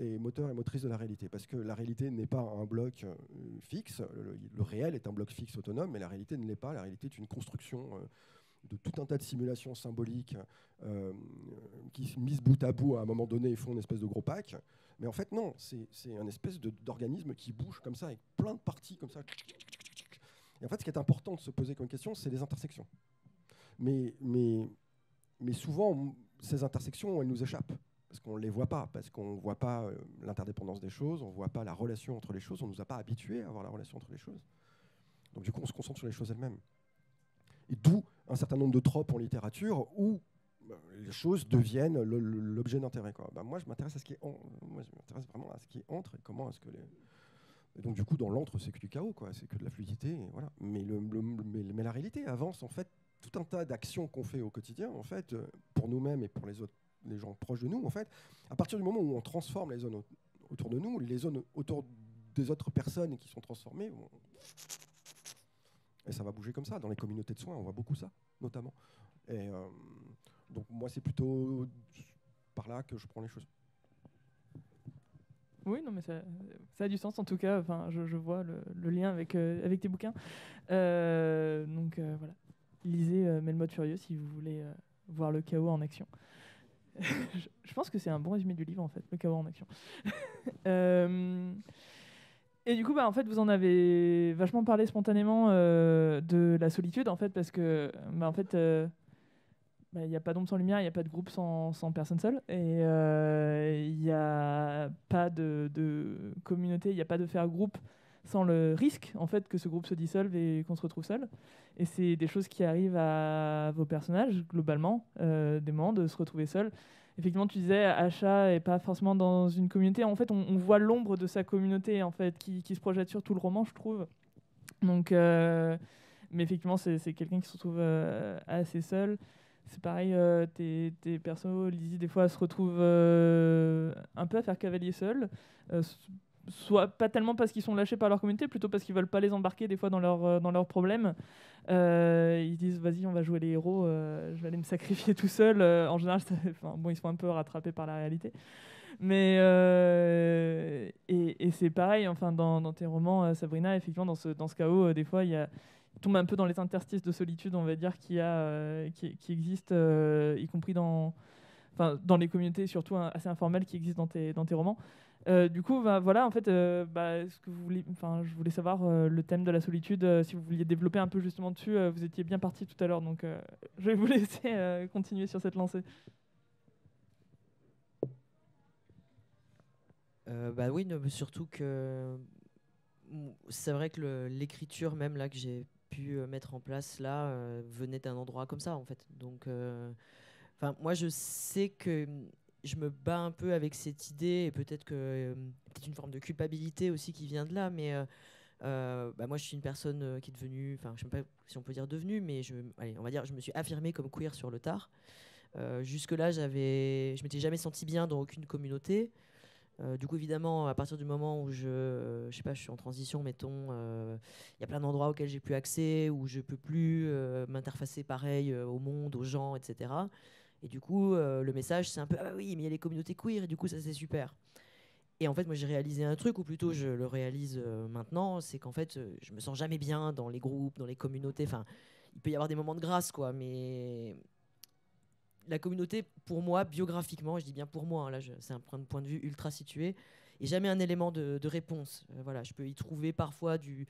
Et moteurs et motrices de la réalité. Parce que la réalité n'est pas un bloc euh, fixe. Le, réel est un bloc fixe autonome, mais la réalité ne l'est pas. La réalité est une construction de tout un tas de simulations symboliques qui, mises bout à bout, à un moment donné, font une espèce de gros pack. Mais en fait, non, c'est un espèce d'organisme qui bouge comme ça, avec plein de parties comme ça et en fait, ce qui est important de se poser comme question, c'est les intersections. Mais, souvent, ces intersections, elles nous échappent. Parce qu'on ne les voit pas, parce qu'on ne voit pas euh, l'interdépendance des choses, on ne voit pas la relation entre les choses, on ne nous a pas habitués à voir la relation entre les choses. Donc du coup, on se concentre sur les choses elles-mêmes. Et d'où un certain nombre de tropes en littérature où bah, les choses deviennent l'objet d'intérêt. Bah, moi, je m'intéresse à ce qui est moi, je m'intéresse vraiment à ce qui est entre et comment est-ce que les, et donc, du coup, dans l'antre, c'est que du chaos, quoi. C'est que de la fluidité. voilà. Mais, le, mais, la réalité avance, en fait, tout un tas d'actions qu'on fait au quotidien, en fait, euh, pour nous-mêmes et pour les autres, les gens proches de nous, en fait, à partir du moment où on transforme les zones autour de nous, les zones autour des autres personnes qui sont transformées, et ça va bouger comme ça. Dans les communautés de soins, on voit beaucoup ça, notamment. Et euh, donc, moi, c'est plutôt par là que je prends les choses. Oui, non, mais ça, a du sens en tout cas. Enfin, je, je vois le, lien avec, euh, tes bouquins. Euh, donc euh, voilà, lisez Melmode Furieux si vous voulez voir le chaos en action. je, pense que c'est un bon résumé du livre en fait, le chaos en action. et du coup, bah, en fait, vous en avez vachement parlé spontanément de la solitude en fait, parce que bah, en fait bah, il n'y a pas d'ombre sans lumière, il n'y a pas de groupe sans, personne seule, et euh, il n'y a pas de, communauté, il n'y a pas de faire groupe sans le risque en fait que ce groupe se dissolve et qu'on se retrouve seul. Et c'est des choses qui arrivent à vos personnages globalement, euh, des moments de se retrouver seul. Effectivement, tu disais Achat est pas forcément dans une communauté. En fait, on, voit l'ombre de sa communauté en fait qui, se projette sur tout le roman, je trouve. Donc, euh, mais effectivement, c'est quelqu'un qui se retrouve assez seul. C'est pareil, euh, tes, tes persos, Lizzie, des fois, se retrouvent euh, un peu à faire cavalier seul. Euh, soit pas tellement parce qu'ils sont lâchés par leur communauté, plutôt parce qu'ils veulent pas les embarquer des fois dans, leur, dans leurs problèmes. ils disent vas-y, on va jouer les héros, je vais aller me sacrifier tout seul. en général, bon, ils sont un peu rattrapés par la réalité. Mais et, c'est pareil, enfin dans, tes romans, Sabrina, effectivement, dans ce chaos, des fois, il y a tombe un peu dans les interstices de solitude, on va dire, qui, a, euh, qui, qui existent, euh, y compris dans, dans les communautés, surtout assez informelles, qui existent dans tes, dans tes romans. Euh, du coup, bah, voilà, en fait, bah, ce que vous voulez, je voulais savoir le thème de la solitude, si vous vouliez développer un peu justement dessus. vous étiez bien parti tout à l'heure, donc je vais vous laisser continuer sur cette lancée. bah oui, surtout que c'est vrai que l'écriture même là que j'ai pu mettre en place là venait d'un endroit comme ça en fait. Donc, enfin, moi je sais que je me bats un peu avec cette idée et peut-être que peut-être une forme de culpabilité aussi qui vient de là, mais euh, bah moi, je suis une personne qui est devenue, enfin, je sais pas si on peut dire devenue, mais je, allez, on va dire, je me suis affirmée comme queer sur le tard. Euh, jusque-là, j'avais, je m'étais jamais senti bien dans aucune communauté. Euh, du coup, évidemment, à partir du moment où je, je sais pas, je suis en transition, mettons, il y a plein d'endroits auxquels j'ai plus accès, où je peux plus m'interfacer pareil au monde, aux gens, etc. Et du coup, le message, c'est un peu ah bah oui, mais il y a les communautés queer, et du coup, ça c'est super. Et en fait, moi, j'ai réalisé un truc, ou plutôt je le réalise euh, maintenant, c'est qu'en fait, euh, je me sens jamais bien dans les groupes, dans les communautés. Enfin, il peut y avoir des moments de grâce, quoi, mais la communauté, pour moi, biographiquement, je dis bien pour moi, hein, là, c'est un point de vue ultra situé, et jamais un élément de, réponse. Euh, voilà, je peux y trouver parfois du,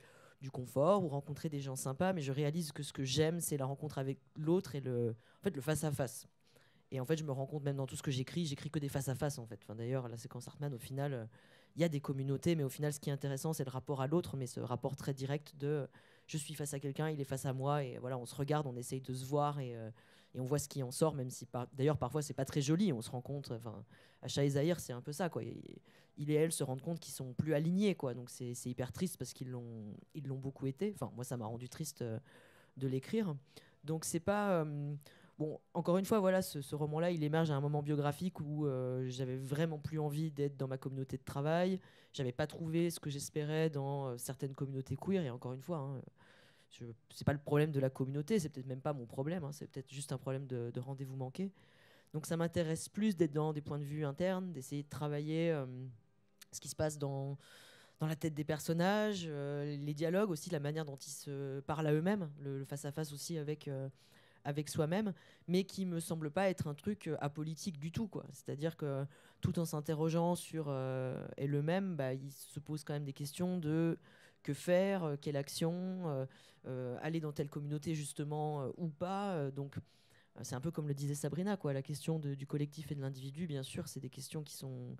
confort ou rencontrer des gens sympas, mais je réalise que ce que j'aime, c'est la rencontre avec l'autre et le, en fait, le face à face. Et en fait, je me rends compte même dans tout ce que j'écris, j'écris que des face à face en fait. D'ailleurs, la séquence Hartman, au final, euh, il y a des communautés, mais au final, ce qui est intéressant, c'est le rapport à l'autre, mais ce rapport très direct de je suis face à quelqu'un, il est face à moi, et voilà, on se regarde, on essaye de se voir et, euh, et on voit ce qui en sort, même si d'ailleurs parfois c'est pas très joli. On se rend compte, enfin, Achat et Zahir, c'est un peu ça quoi. Il et elle se rendent compte qu'ils sont plus alignés quoi. Donc c'est hyper triste parce qu'ils l'ont ils l'ont beaucoup été. Enfin, moi ça m'a rendu triste euh, de l'écrire. Donc c'est pas Bon, encore une fois, voilà, ce, roman-là, il émerge à un moment biographique où euh, j'avais vraiment plus envie d'être dans ma communauté de travail. J'avais pas trouvé ce que j'espérais dans euh, certaines communautés queer. Et encore une fois, hein, c'est pas le problème de la communauté, c'est peut-être même pas mon problème. Hein, c'est peut-être juste un problème de, rendez-vous manqué. Donc ça m'intéresse plus d'être dans des points de vue internes, d'essayer de travailler euh, ce qui se passe dans dans la tête des personnages, les dialogues aussi, la manière dont ils se parlent à eux-mêmes, le face-à-face aussi avec, avec soi-même, mais qui me semble pas être un truc euh, apolitique du tout. C'est-à-dire que tout en s'interrogeant sur euh, elle-même, bah, il se pose quand même des questions de que faire, euh, quelle action, aller dans telle communauté justement ou pas. donc c'est un peu comme le disait Sabrina, quoi. La question du collectif et de l'individu, bien sûr, c'est des questions qui sont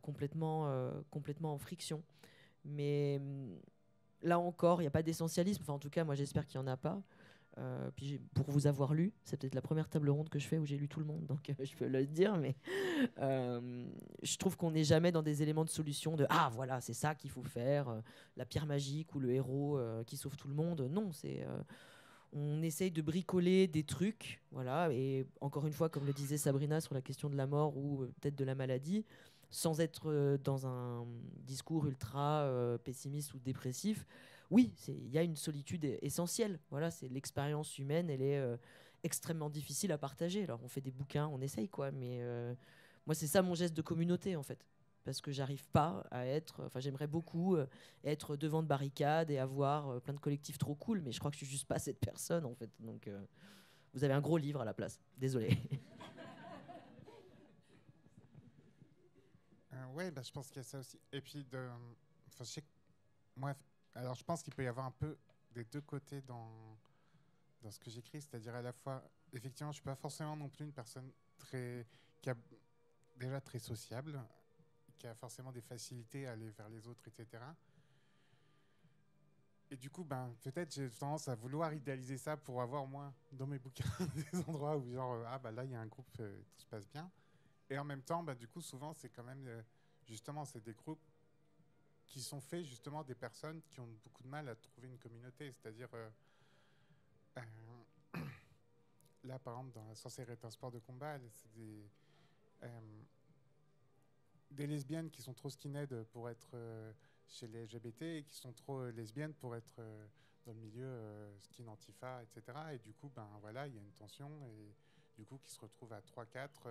complètement, complètement en friction. Mais hum, là encore, il n'y a pas d'essentialisme. Enfin, en tout cas, moi, j'espère qu'il n'y en a pas. Euh, puis pour vous avoir lu, c'est peut-être la première table ronde que je fais où j'ai lu tout le monde, donc euh, je peux le dire, mais euh, je trouve qu'on n'est jamais dans des éléments de solution de ah voilà c'est ça qu'il faut faire, la pierre magique ou le héros qui sauve tout le monde. Non, c'est on essaye de bricoler des trucs, voilà, et encore une fois, comme le disait Sabrina sur la question de la mort ou peut-être de la maladie, sans être dans un discours ultra pessimiste ou dépressif oui, il y a une solitude essentielle. Voilà, c'est l'expérience humaine, elle est euh, extrêmement difficile à partager. Alors on fait des bouquins, on essaye quoi, mais euh, moi c'est ça mon geste de communauté en fait, parce que j'arrive pas à être. Enfin, j'aimerais beaucoup euh, être devant de barricades et avoir plein de collectifs trop cool, mais je crois que je suis juste pas cette personne en fait. Donc vous avez un gros livre à la place. Désolé. ouais, bah, je pense qu'il y a ça aussi. Et puis, de, je sais alors, je pense qu'il peut y avoir un peu des deux côtés dans, dans ce que j'écris, c'est-à-dire à la fois effectivement, je suis pas forcément non plus une personne très déjà très sociable, qui a forcément des facilités à aller vers les autres, etc. Et du coup, ben, peut-être j'ai tendance à vouloir idéaliser ça pour avoir moins dans mes bouquins des endroits où genre euh, ah bah là il y a un groupe, euh, tout se passe bien. Et en même temps, bah, du coup souvent c'est quand même euh, justement c'est des groupes qui sont faits justement des personnes qui ont beaucoup de mal à trouver une communauté, c'est-à-dire euh, euh, là par exemple dans censé être un sport de combat, c'est des euh, des lesbiennes qui sont trop skinhead pour être chez les LGBT et qui sont trop lesbiennes pour être dans le milieu skin antifa, etc. Et du coup, ben voilà, il y a une tension et du coup qui se retrouve à 3-4.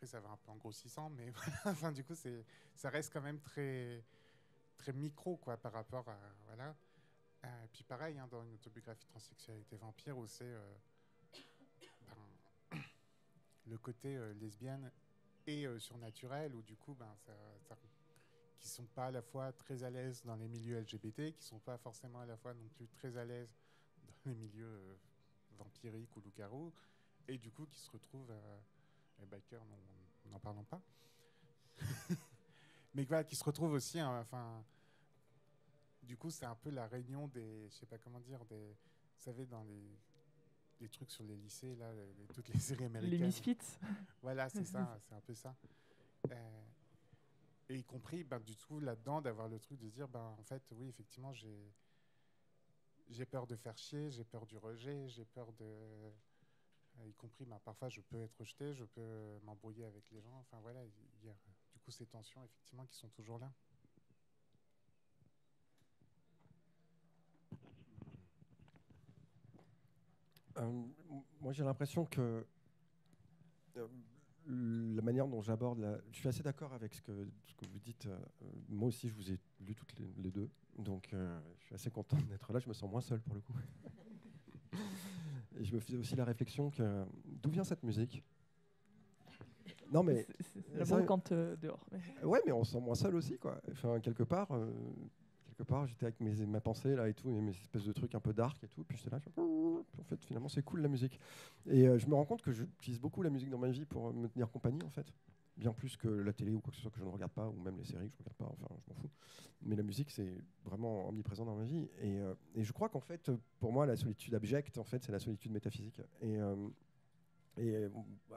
Euh, après, ça va un peu en grossissant, mais enfin, du coup, c'est, ça reste quand même très, très micro quoi, par rapport à. Voilà. Euh, et puis pareil, hein, dans une autobiographie transsexualité vampire, où c'est euh, ben, le côté euh, lesbienne et euh, surnaturel, où du coup, ben, ça, qui sont pas à la fois très à l'aise dans les milieux LGBT, qui sont pas forcément à la fois non plus très à l'aise dans les milieux euh, vampiriques ou loups-garous, et du coup qui se retrouvent, euh, les bikers, non, n'en parlons pas, mais voilà, qui se retrouvent aussi, hein, enfin, du coup c'est un peu la réunion des, je sais pas comment dire, des, vous savez, dans les, les trucs sur les lycées, là, les- les- toutes les séries Les américaines. Misfits. Voilà, c'est ça, c'est un peu ça. Euh, et y compris, ben, du tout, là-dedans, d'avoir le truc de dire, ben, en fait, oui, effectivement, j'ai j'ai peur de faire chier, j'ai peur du rejet, j'ai peur de... euh, y compris, ben, parfois, je peux être rejeté, je peux m'embrouiller avec les gens. Enfin, voilà, il y a du coup ces tensions, effectivement, qui sont toujours là. Euh, moi, j'ai l'impression que euh, la manière dont j'aborde la... Je suis assez d'accord avec ce que, ce que vous dites. euh, moi aussi, je vous ai lu toutes les, les deux. Donc, euh, je suis assez content d'être là. Je me sens moins seul pour le coup. Et je me faisais aussi la réflexion que d'où vient cette musique? Non, mais C'est- la ça- brocante euh, dehors. mais- Ouais, mais on se sent moins seul aussi, quoi. Enfin, quelque part, euh, quelque part, j'étais avec mes, ma pensée là et tout, et mes espèces de trucs un peu dark et tout, puis j'étais là, je en fait, finalement, c'est cool la musique. Et euh, je me rends compte que j'utilise beaucoup la musique dans ma vie pour me tenir compagnie, en fait. Bien plus que la télé ou quoi que ce soit que je ne regarde pas, ou même les séries que je ne regarde pas, enfin, je m'en fous. Mais la musique, c'est vraiment omniprésent dans ma vie. Et, euh, et je crois qu'en fait, pour moi, la solitude abjecte, en fait, c'est la solitude métaphysique. Et, euh, et euh,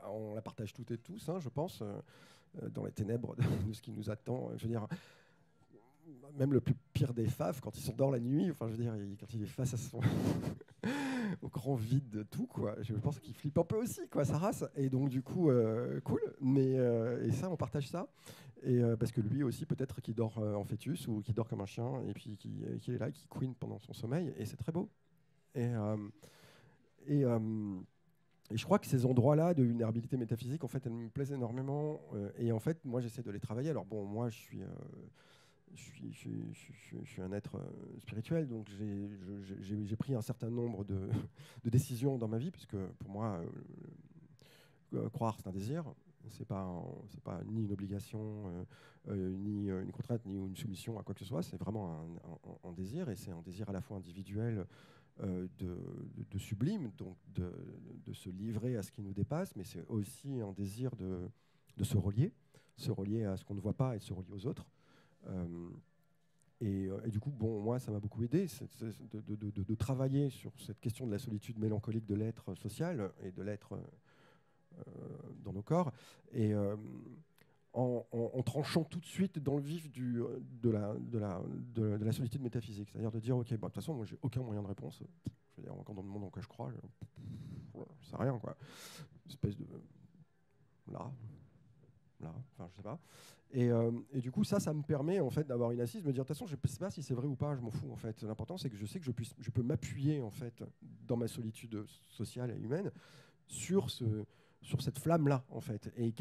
on la partage toutes et tous, hein, je pense, dans les ténèbres de, ce qui nous attend. Je veux dire, même le plus pire des faves, quand ils sont dans la nuit, enfin, je veux dire, il- quand il est face à son au grand vide de tout, quoi. Je pense qu'il flippe un peu aussi, quoi, sa race. Et donc, du coup, euh, cool. Mais et ça, on partage ça. Et euh, parce que lui aussi, peut-être, qui dort euh, en fœtus ou qui dort comme un chien, et puis qui, qui est là, qui queen pendant son sommeil, et c'est très beau. Et euh, et euh, et je crois que ces endroits-là de vulnérabilité métaphysique, en fait, elles me plaisent énormément. euh, et en fait, moi, j'essaie de les travailler. Alors, bon, moi, je suis, euh, je suis, un être euh, spirituel, donc j'ai- pris un certain nombre de, décisions dans ma vie, puisque pour moi, euh, euh, croire, c'est un désir. C'est pas, pas ni une obligation, ni une contrainte, ni une soumission à quoi que ce soit. C'est vraiment un, désir, et c'est un désir à la fois individuel de, sublime, donc de, de se livrer à ce qui nous dépasse, mais c'est aussi un désir de, de se relier, se relier à ce qu'on ne voit pas et se relier aux autres. Euh, et, euh, et du coup, bon, moi, ça m'a beaucoup aidé de, travailler sur cette question de la solitude mélancolique de l'être social et de l'être euh, dans nos corps. Et en, tranchant tout de suite dans le vif de, la, de, la, de, de la solitude métaphysique. C'est-à-dire de dire, OK, bah, de toute façon, moi, j'ai aucun moyen de réponse. Je veux dire, encore dans le monde en quoi je crois, je, je sais rien, quoi. Espèce de. Là. Là. Enfin, je sais pas. Et, euh, et du coup, ça, ça me permet en fait d'avoir une assise, de me dire, de toute façon, je ne sais pas si c'est vrai ou pas, je m'en fous en fait. L'important, c'est que je sais que je, puisse, je peux m'appuyer en fait dans ma solitude sociale et humaine sur, ce, sur cette flamme-là en fait. Et,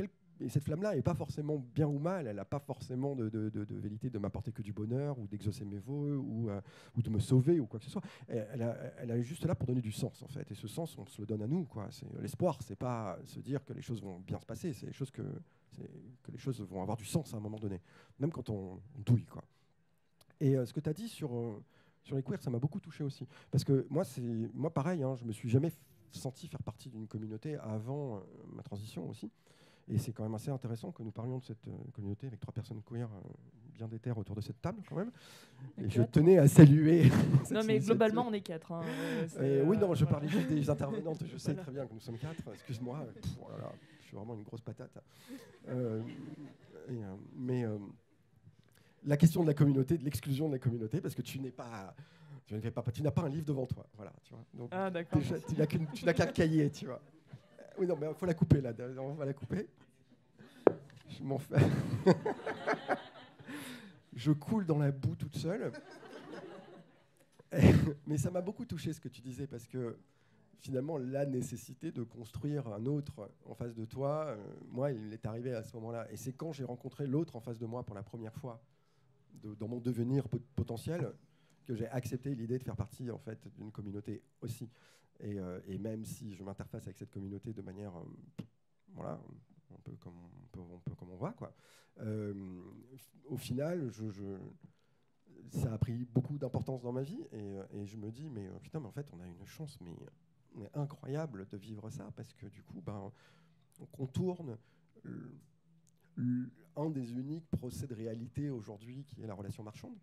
cette flamme-là n'est pas forcément bien ou mal, elle n'a pas forcément de, de, vérité de m'apporter que du bonheur ou d'exaucer mes voeux ou, euh, ou de me sauver ou quoi que ce soit. Elle, elle, est juste là pour donner du sens en fait. Et ce sens, on se le donne à nous. quoi. C'est L'espoir, c'est pas se dire que les choses vont bien se passer, c'est les choses que, que les choses vont avoir du sens à un moment donné, même quand on, on douille. Quoi. Et euh, ce que tu as dit sur, euh, sur les queers, ça m'a beaucoup touché aussi. Parce que moi, moi pareil, hein, je me suis jamais senti faire partie d'une communauté avant ma transition aussi. Et c'est quand même assez intéressant que nous parlions de cette communauté avec trois personnes queer bien déterres autour de cette table quand même. Et je tenais à saluer. non, mais globalement, on est quatre. Hein. oui, non, je parlais juste des intervenantes. Je sais très bien que nous sommes quatre. Excuse-moi. Suis vraiment une grosse patate. mais la question de la communauté, de l'exclusion de la communauté, parce que tu n'es pas, tu ne pas, tu n'as pas un livre devant toi, voilà, tu vois. Donc, ah, tu n'as qu'un cahier, tu vois. Oui, non, mais il faut la couper là. On va la couper. Je m'en fais. je coule dans la boue toute seule. mais ça m'a beaucoup touché ce que tu disais parce que finalement la nécessité de construire un autre en face de toi, euh, moi, il est arrivé à ce moment-là. Et c'est quand j'ai rencontré l'autre en face de moi pour la première fois dans mon devenir potentiel que j'ai accepté l'idée de faire partie en fait d'une communauté aussi. Et, euh, même si je m'interface avec cette communauté de manière, euh, voilà, un peu comme on, peut, comme on voit quoi. Au final, ça a pris beaucoup d'importance dans ma vie et, et, je me dis mais putain mais en fait on a une chance mais incroyable de vivre ça parce que du coup ben on contourne un des uniques procès de réalité aujourd'hui qui est la relation marchande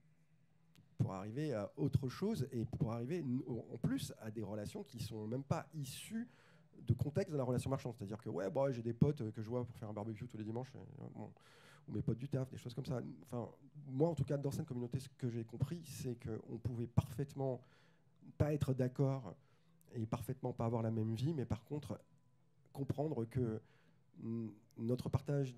pour arriver à autre chose et pour arriver en plus à des relations qui sont même pas issues de contexte de la relation marchande. C'est-à-dire que ouais, bah, j'ai des potes que je vois pour faire un barbecue tous les dimanches, euh, ou mes potes du taf, des choses comme ça. Enfin, moi, en tout cas, dans cette communauté, ce que j'ai compris, c'est qu'on pouvait parfaitement pas être d'accord et parfaitement pas avoir la même vie, mais par contre comprendre que notre partage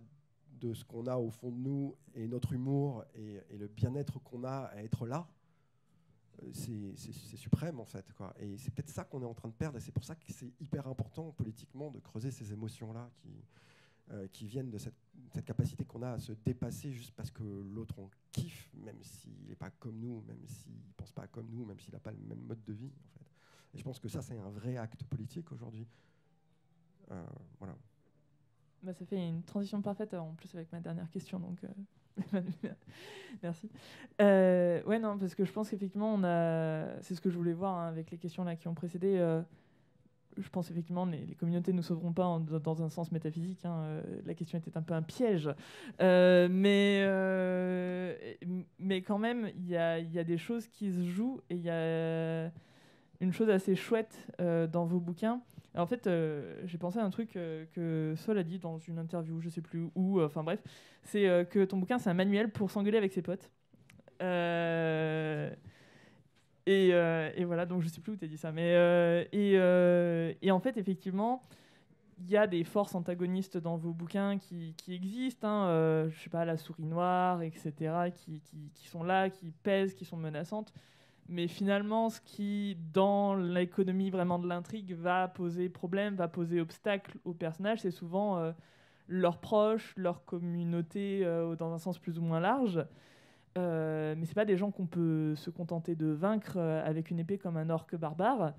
de ce qu'on a au fond de nous et notre humour et, le bien-être qu'on a à être là, euh, c'est suprême en fait. Quoi. Et c'est peut-être ça qu'on est en train de perdre et c'est pour ça que c'est hyper important politiquement de creuser ces émotions-là qui, euh, qui viennent de cette, capacité qu'on a à se dépasser juste parce que l'autre on kiffe, même s'il n'est pas comme nous, même s'il ne pense pas comme nous, même s'il n'a pas le même mode de vie. Et je pense que ça, c'est un vrai acte politique aujourd'hui. Euh, voilà. Bah, ça fait une transition parfaite en plus avec ma dernière question. Donc, euh, merci. Euh, ouais, non, parce que je pense qu'effectivement, a. C'est ce que je voulais voir hein, avec les questions là qui ont précédé. Euh, je pense effectivement les, les communautés ne nous sauveront pas dans un sens métaphysique. Hein, la question était un peu un piège, mais mais quand même il y a, y a, des choses qui se jouent et il y a une chose assez chouette dans vos bouquins, en fait, euh, j'ai pensé à un truc euh, que Sol a dit dans une interview, je sais plus où, euh, enfin bref, c'est que ton bouquin, c'est un manuel pour s'engueuler avec ses potes. Et, voilà, donc je sais plus où tu as dit ça. Mais, et, en fait, effectivement, il y a des forces antagonistes dans vos bouquins qui, existent. Hein, je sais pas, la souris noire, etc., qui, sont là, qui pèsent, qui sont menaçantes. Mais finalement, ce qui, dans l'économie vraiment de l'intrigue, va poser problème, va poser obstacle aux personnages, c'est souvent euh, leurs proches, leur communauté euh, dans un sens plus ou moins large. Euh, mais c'est pas des gens qu'on peut se contenter de vaincre avec une épée comme un orque barbare.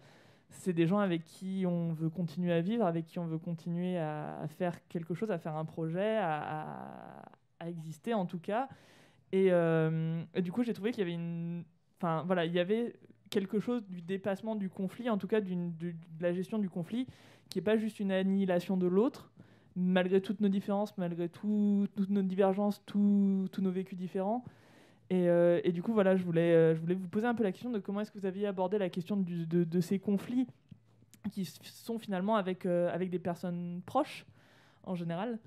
C'est des gens avec qui on veut continuer à vivre, avec qui on veut continuer à, faire quelque chose, à faire un projet, à, exister en tout cas. Et du coup, j'ai trouvé qu'il y avait une Enfin, voilà, il y avait quelque chose du dépassement du conflit, en tout cas de, la gestion du conflit, qui n'est pas juste une annihilation de l'autre, malgré toutes nos différences, malgré toutes nos divergences, tous nos vécus différents. Euh, et, du coup, voilà, je voulais, euh, je voulais vous poser un peu la question de comment est-ce que vous aviez abordé la question de, ces conflits qui sont finalement avec, euh, avec des personnes proches, en général.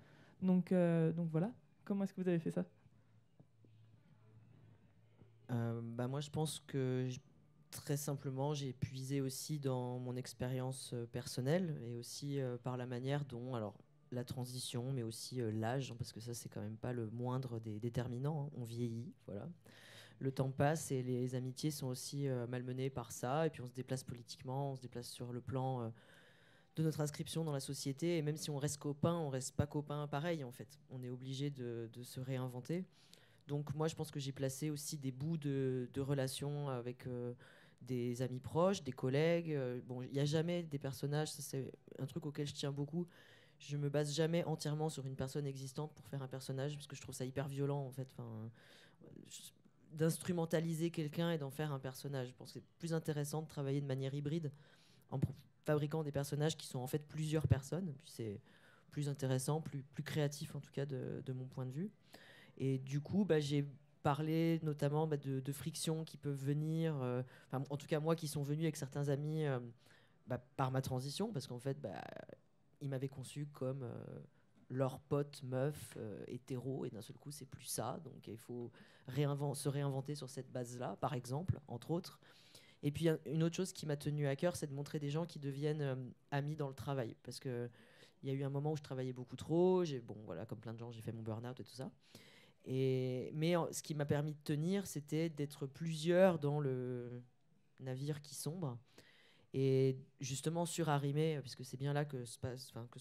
Donc, donc voilà, comment est-ce que vous avez fait ça? euh, bah moi, je pense que très simplement, j'ai puisé aussi dans mon expérience euh, personnelle et aussi euh, par la manière dont, alors, la transition, mais aussi l'âge, parce que ça, c'est quand même pas le moindre des déterminants. Hein. On vieillit, voilà. Le temps passe et les amitiés sont aussi malmenées par ça. Et puis on se déplace politiquement, on se déplace sur le plan de notre inscription dans la société. Et même si on reste copain, on reste pas copain pareil en fait. On est obligé de se réinventer. Donc moi, je pense que j'ai placé aussi des bouts de, relations avec euh, des amis proches, des collègues. Euh, bon, il n'y a jamais des personnages, c'est un truc auquel je tiens beaucoup. Je me base jamais entièrement sur une personne existante pour faire un personnage, parce que je trouve ça hyper violent, en fait. D'instrumentaliser quelqu'un et d'en faire un personnage. Je pense que c'est plus intéressant de travailler de manière hybride, en fabriquant des personnages qui sont en fait plusieurs personnes. Puis c'est plus intéressant, plus, créatif en tout cas de mon point de vue. Et du coup, bah, j'ai parlé notamment bah, de, frictions qui peuvent venir, euh, en tout cas moi qui sont venus avec certains amis euh, bah, par ma transition, parce qu'en fait, ils m'avaient conçu comme euh, leur pote meuf hétéro, et d'un seul coup, c'est plus ça. Donc il faut se réinventer sur cette base-là, par exemple, entre autres. Et puis une autre chose qui m'a tenu à cœur, c'est de montrer des gens qui deviennent amis dans le travail, parce que il y a eu un moment où je travaillais beaucoup trop. Bon voilà, comme plein de gens, j'ai fait mon burn-out et tout ça. Mais ce qui m'a permis de tenir, c'était d'être plusieurs dans le navire qui sombre. Et justement, surarrimé, puisque c'est bien là que se,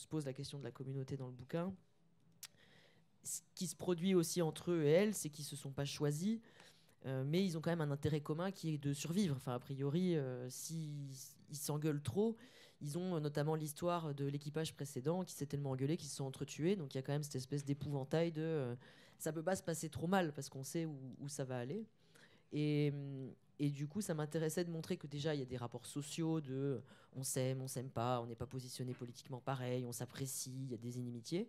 pose la question de la communauté dans le bouquin, ce qui se produit aussi entre eux et elles, c'est qu'ils ne se sont pas choisis, euh, mais ils ont quand même un intérêt commun qui est de survivre. Enfin, a priori, euh, s'ils s'engueulent trop, ils ont notamment l'histoire de l'équipage précédent qui s'est tellement engueulé qu'ils se sont entretués. Donc il y a quand même cette espèce d'épouvantail de euh, ça peut pas se passer trop mal parce qu'on sait où, ça va aller. Et, du coup, ça m'intéressait de montrer que déjà il y a des rapports sociaux de on s'aime, on s'aime pas, on n'est pas positionné politiquement pareil, on s'apprécie, il y a des inimitiés.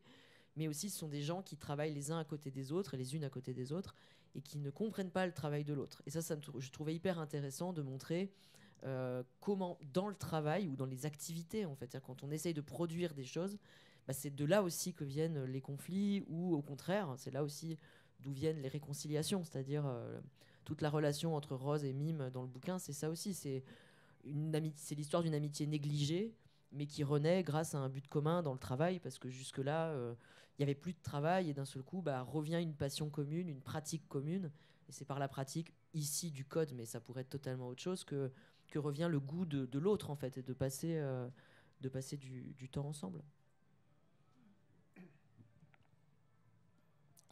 Mais aussi, ce sont des gens qui travaillent les uns à côté des autres et les unes à côté des autres et qui ne comprennent pas le travail de l'autre. Et ça, ça je trouvais hyper intéressant de montrer euh, comment, dans le travail ou dans les activités, en fait, quand on essaye de produire des choses, bah, c'est de là aussi que viennent les conflits, ou au contraire, c'est là aussi d'où viennent les réconciliations, c'est-à-dire euh, toute la relation entre Rose et Mime dans le bouquin, c'est ça aussi, c'est l'histoire d'une amitié négligée, mais qui renaît grâce à un but commun dans le travail, parce que jusque-là, euh, il n'y avait plus de travail, et d'un seul coup, bah, revient une passion commune, une pratique commune, et c'est par la pratique, ici du code, mais ça pourrait être totalement autre chose, que revient le goût de, l'autre en fait et de passer, euh, du, temps ensemble.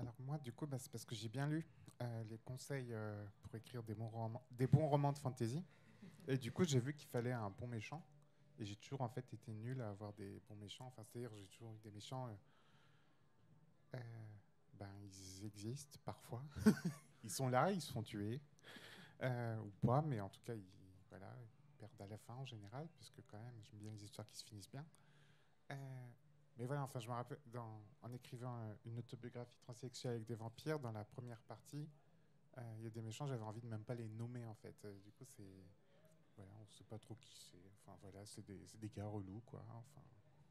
Alors moi du coup bah, c'est parce que j'ai bien lu euh, les conseils euh, pour écrire des bons, romans, des bons romans de fantasy. Et du coup j'ai vu qu'il fallait un bon méchant. Et j'ai toujours en fait été nul à avoir des bons méchants. Enfin c'est-à-dire j'ai toujours eu des méchants ben ils existent parfois. Ils sont là ils se font tuer ou pas mais en tout cas ils voilà, ils perdent à la fin en général, puisque quand même, j'aime bien les histoires qui se finissent bien. Euh, mais voilà, enfin, je me rappelle, en écrivant euh, une autobiographie transsexuelle avec des vampires, dans la première partie, euh, il y a des méchants, j'avais envie de même pas les nommer, en fait. du coup, c'est. Voilà, on sait pas trop qui c'est. Enfin, voilà, c'est des, des, gars relous, quoi. Enfin,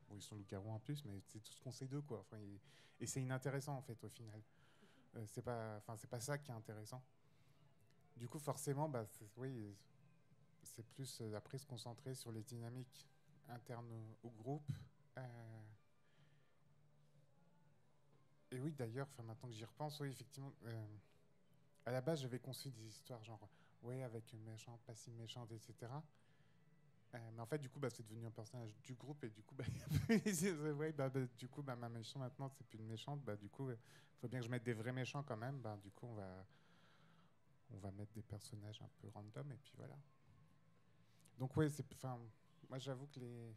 bon, ils sont loups-garous en plus, mais c'est tout ce qu'on sait d'eux, quoi. Enfin, et, c'est inintéressant, en fait, au final. c'est pas, enfin, pas ça qui est intéressant. Du coup, forcément, bah, oui, c'est plus euh, après se concentrer sur les dynamiques internes au, groupe. Euh, et oui, d'ailleurs, maintenant que j'y repense, oui, effectivement, euh, à la base, j'avais conçu des histoires genre, ouais, avec une méchante, pas si méchante, etc. mais en fait, du coup, bah, c'est devenu un personnage du groupe et du coup, bah, ouais, bah, bah, du coup, bah, ma méchante maintenant, c'est plus une méchante. Bah, du coup, il faut bien que je mette des vrais méchants quand même. Bah, du coup, on va, on va mettre des personnages un peu random et puis voilà. Donc enfin, moi j'avoue que les,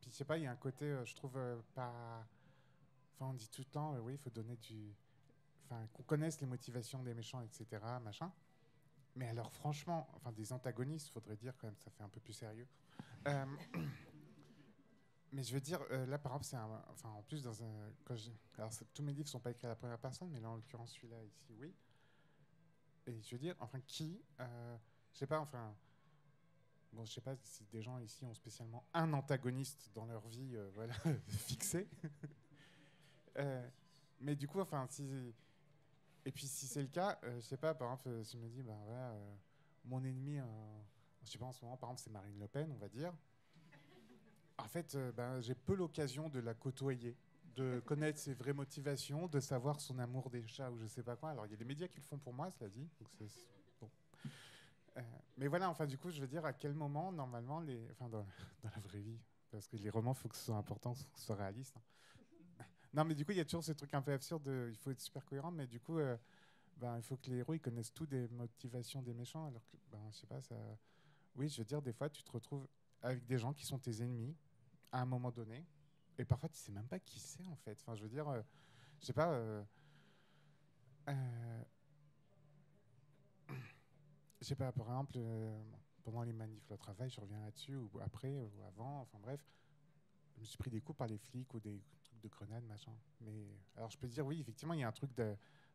puis je sais pas, il y a un côté, euh, je trouve euh, pas, enfin on dit tout le temps, euh, oui, il faut donner du, enfin qu'on connaisse les motivations des méchants, etc., machin. Mais alors franchement, enfin des antagonistes, faudrait dire quand même, ça fait un peu plus sérieux. mais je veux dire, là par exemple, c'est enfin en plus dans un, alors tous mes livres sont pas écrits à la première personne, mais là en l'occurrence celui-là ici, oui. Et je veux dire, enfin qui, je sais pas, enfin Bon, je sais pas si des gens ici ont spécialement un antagoniste dans leur vie, euh, voilà, fixé. Euh, mais du coup, enfin, si et puis si c'est le cas, euh, je sais pas, par exemple, si je me dis, ben voilà, euh, mon ennemi, je sais pas en ce moment, par exemple, c'est Marine Le Pen, on va dire. En fait, ben, j'ai peu l'occasion de la côtoyer, de connaître ses vraies motivations, de savoir son amour des chats ou je sais pas quoi. Alors, il y a des médias qui le font pour moi, cela dit. Euh, mais voilà, enfin, du coup, je veux dire, à quel moment, normalement, les, enfin, dans, la vraie vie, parce que les romans, il faut que ce soit important, que ce soit réaliste. Hein. Non, mais du coup, il y a toujours ce truc un peu absurde de, il faut être super cohérent, mais du coup, euh, ben, il faut que les héros, ils connaissent tout des motivations des méchants, alors que, ben, je sais pas, ça... Oui, je veux dire, des fois, tu te retrouves avec des gens qui sont tes ennemis, à un moment donné, et parfois, tu sais même pas qui c'est, en fait. Enfin, je veux dire, euh, je sais pas... Euh, je sais pas, par exemple, euh, pendant les manifs, le travail, je reviens là-dessus, ou après, ou avant, enfin bref, je me suis pris des coups par les flics ou des de grenades, machin. Mais alors je peux dire, oui, effectivement, il y a un truc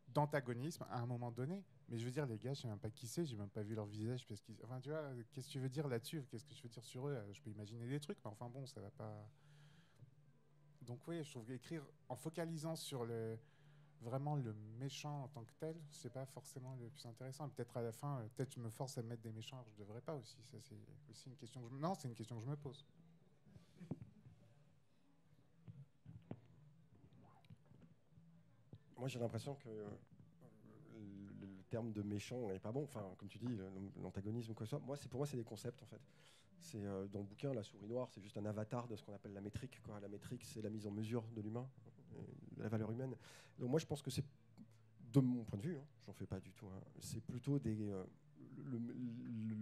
d'antagonisme à un moment donné. Mais je veux dire, les gars, je sais même pas qui c'est, j'ai même pas vu leur visage. Parce qu'ils... Tu vois, qu'est-ce que tu veux dire là-dessus? Qu'est-ce que je veux dire sur eux? Je peux imaginer des trucs, mais enfin bon, ça va pas. Donc oui, je trouve qu'écrire en focalisant sur le vraiment le méchant en tant que tel, c'est pas forcément le plus intéressant. Peut-être à la fin, euh, peut-être je me force à mettre des méchants, alors je devrais pas aussi. Ça, c'est aussi une question. Non, c'est une question que je me pose. Moi, j'ai l'impression que euh, le, terme de méchant n'est pas bon. Enfin, comme tu dis, l'antagonisme quoi soit. Moi, c'est pour moi, c'est des concepts en fait. C'est euh, dans le bouquin, la souris noire, c'est juste un avatar de ce qu'on appelle la métrique. La métrique, c'est la mise en mesure de l'humain, la valeur humaine. Donc moi, je pense que c'est, de mon point de vue, hein, j'en fais pas du tout. hein, c'est plutôt des euh,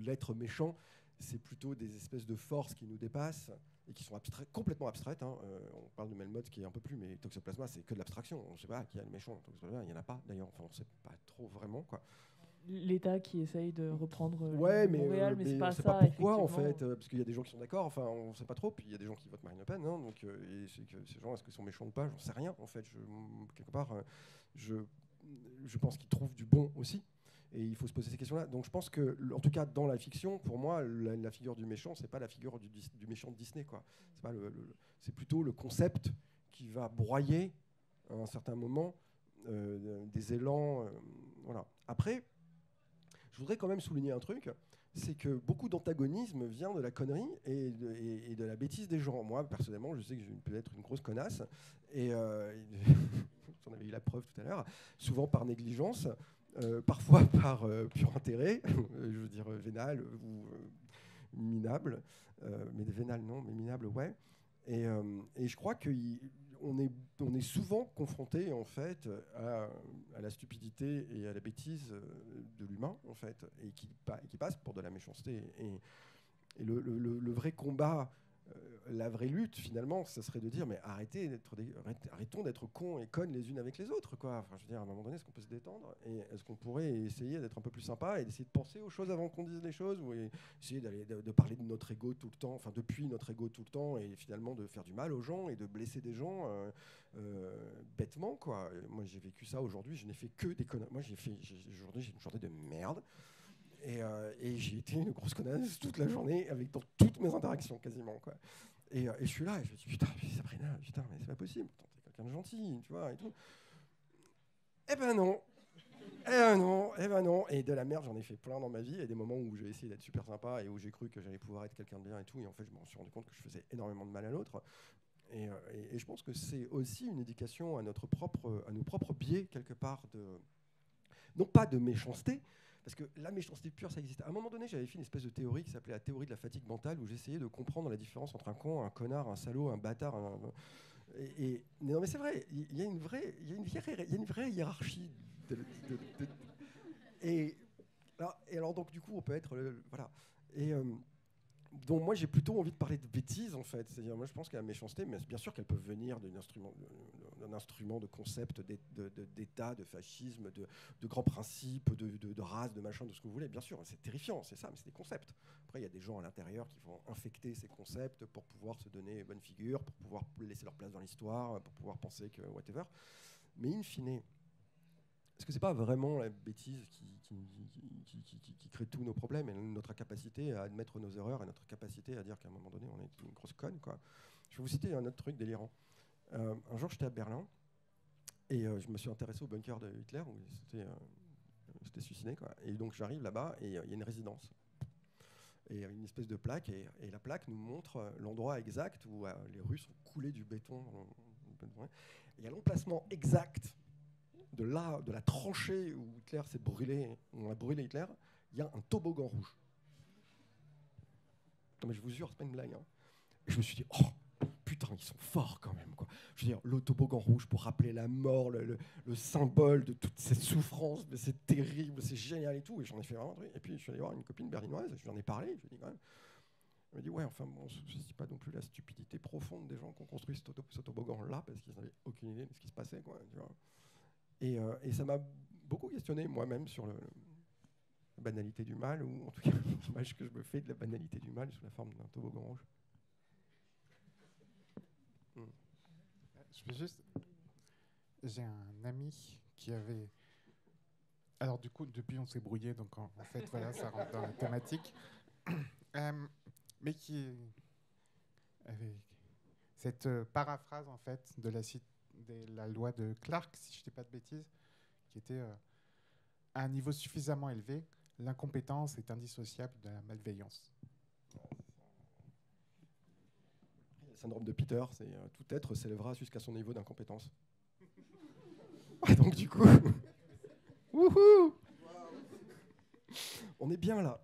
l'être méchant, c'est plutôt des espèces de forces qui nous dépassent et qui sont abstrait- complètement abstraites. hein. Euh, on parle de Melmoth qui est un peu plus, mais Toxoplasma, c'est que de l'abstraction. On ne sait pas qui est le méchant. Toxoplasma, il n'y en a pas d'ailleurs. Enfin, on ne sait pas trop vraiment. Quoi. L'État qui essaye de reprendre Ouais, mais, Montréal, euh, mais, mais c'est on pas sait ça. pas pourquoi en fait, euh, parce qu'il y a des gens qui sont d'accord. Enfin, on ne sait pas trop. Puis il y a des gens qui votent Marine Le Pen. hein, donc, et que ces gens, est-ce qu'ils sont méchants ou pas? J'en sais rien. En fait, je, quelque part, je, je pense qu'ils trouvent du bon aussi. Et il faut se poser ces questions-là. Donc je pense que, en tout cas, dans la fiction, pour moi, la, figure du méchant, c'est pas la figure du, méchant de Disney, quoi. C'est plutôt le concept qui va broyer à un certain moment euh, des élans. euh, voilà. Après, je voudrais quand même souligner un truc, c'est que beaucoup d'antagonisme vient de la connerie et de, et- et de la bêtise des gens. Moi, personnellement, je sais que je peux être une grosse connasse, et euh, j'en avais eu la preuve tout à l'heure, souvent par négligence, euh, parfois par euh, pur intérêt, je veux dire vénal ou euh, minable, mais vénal non, mais minable ouais. Et, et je crois qu'on est, on est souvent confronté en fait à, à la stupidité et à la bêtise de l'humain en fait, et qui, passe pour de la méchanceté. Et, et le, le- vrai combat, la vraie lutte finalement, ce serait de dire mais arrêtez d'être des- arrêtons d'être cons et connes les unes avec les autres quoi. Je veux dire à un moment donné, est-ce qu'on peut se détendre et est-ce qu'on pourrait essayer d'être un peu plus sympa et d'essayer de penser aux choses avant qu'on dise les choses ou essayer d'aller de, parler de notre ego tout le temps, enfin depuis notre ego tout le temps et finalement de faire du mal aux gens et de blesser des gens euh, euh, bêtement quoi. Moi j'ai vécu ça aujourd'hui, je n'ai fait que des conneries. Moi j'ai fait aujourd'hui j'ai une journée de merde. Et, euh, j'ai été une grosse connasse toute la journée avec dans toutes mes interactions quasiment quoi. Et, euh, je suis là et je me dis putain Sabrina putain mais c'est pas possible. T'es quelqu'un de gentil tu vois et tout. Eh ben non. Eh ben non, eh ben non. Et de la merde, j'en ai fait plein dans ma vie. Et des moments où j'ai essayé d'être super sympa et où j'ai cru que j'allais pouvoir être quelqu'un de bien et tout. Et en fait, je me suis rendu compte que je faisais énormément de mal à l'autre. Et, euh, et- et je pense que c'est aussi une éducation à, notre propre, à nos propres biais, quelque part, de, non pas de méchanceté, parce que la méchanceté pure, ça existe. À un moment donné, j'avais fait une espèce de théorie qui s'appelait la théorie de la fatigue mentale, où j'essayais de comprendre la différence entre un con, un connard, un salaud, un bâtard. un- et, non, mais c'est vrai, il y, a une vraie, il y a une vraie, hiérarchie. de- et, alors, donc, du coup, on peut être. voilà. Et. euh, donc moi j'ai plutôt envie de parler de bêtises en fait. C'est-à-dire moi je pense que la méchanceté, mais bien sûr qu'elle peut venir d'un instrument, instrument de concept d'État, de fascisme, de, grands principes, de- de race, de machin, de ce que vous voulez. Bien sûr, c'est terrifiant, c'est ça, mais c'est des concepts. Après il y a des gens à l'intérieur qui vont infecter ces concepts pour pouvoir se donner bonne figure, pour pouvoir laisser leur place dans l'histoire, pour pouvoir penser que whatever. Mais in fine, est-ce que c'est pas vraiment la bêtise qui, crée tous nos problèmes et notre incapacité à admettre nos erreurs et notre capacité à dire qu'à un moment donné on est une grosse conne quoi? Je vais vous citer un autre truc délirant. Euh, un jour j'étais à Berlin et euh, je me suis intéressé au bunker de Hitler où il s'était euh, suicidé quoi. Et donc j'arrive là-bas et euh, il y a une résidence et une espèce de plaque et, la plaque nous montre l'endroit exact où les Russes ont coulé du béton. il y a l'emplacement exact de la tranchée où Hitler s'est brûlé, on a brûlé Hitler, il y a un toboggan rouge. Non mais je vous jure, c'est pas une blague. hein. Et je me suis dit, oh putain, ils sont forts quand même. Quoi. Je veux dire, le toboggan rouge pour rappeler la mort, le, le- le symbole de toute cette souffrance, mais c'est terrible, c'est génial et tout. Et j'en ai fait vraiment truc. Et puis je suis allé voir une copine berlinoise, je lui en ai parlé, je lui ai dit. Elle m'a dit, ouais, enfin, bon, je ne pas non plus la stupidité profonde des gens qui ont construit ce, toboggan-là, parce qu'ils n'avaient aucune idée de ce qui se passait. Quoi. Et, euh, et ça m'a beaucoup questionné moi-même sur le, banalité du mal, ou en tout cas l'image que je me fais de la banalité du mal sous la forme d'un toboggan rouge. Je peux juste. J'ai un ami qui avait. Alors, du coup, depuis, on s'est brouillé, donc en, fait, voilà, ça rentre dans la thématique. Euh, mais qui avait cette euh, paraphrase, en fait, de la, cit- de la loi de Clark, si je ne dis pas de bêtises, qui était euh, à un niveau suffisamment élevé, l'incompétence est indissociable de la malveillance. Le syndrome de Peter, c'est euh, tout être s'élèvera jusqu'à son niveau d'incompétence. Ah, Donc du coup, wouhou on est bien là.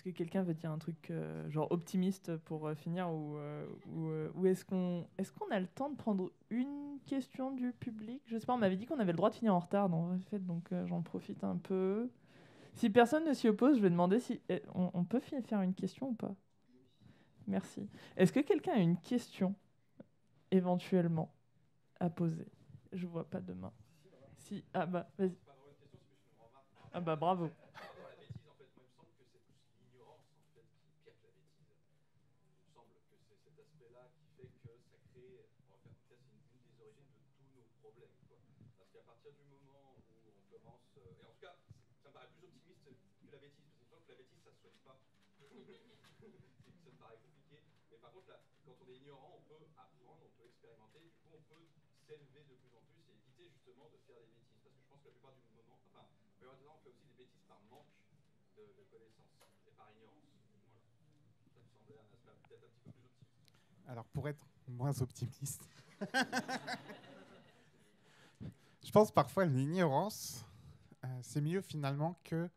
Est-ce que quelqu'un veut dire un truc euh, genre optimiste pour euh, finir ou, euh, euh, est-ce qu'on qu'on a le temps de prendre une question du public? Je sais on m'avait dit qu'on avait le droit de finir en retard dans le fait, donc j'en profite un peu. Si personne ne s'y oppose, je vais demander si eh, on, peut faire une question ou pas? Merci. Est-ce que quelqu'un a une question éventuellement à poser? Je vois pas de main. Si ah bah vas-y. Ah bah bravo. Alors, pour être moins optimiste, je pense parfois l'ignorance, euh, c'est mieux finalement que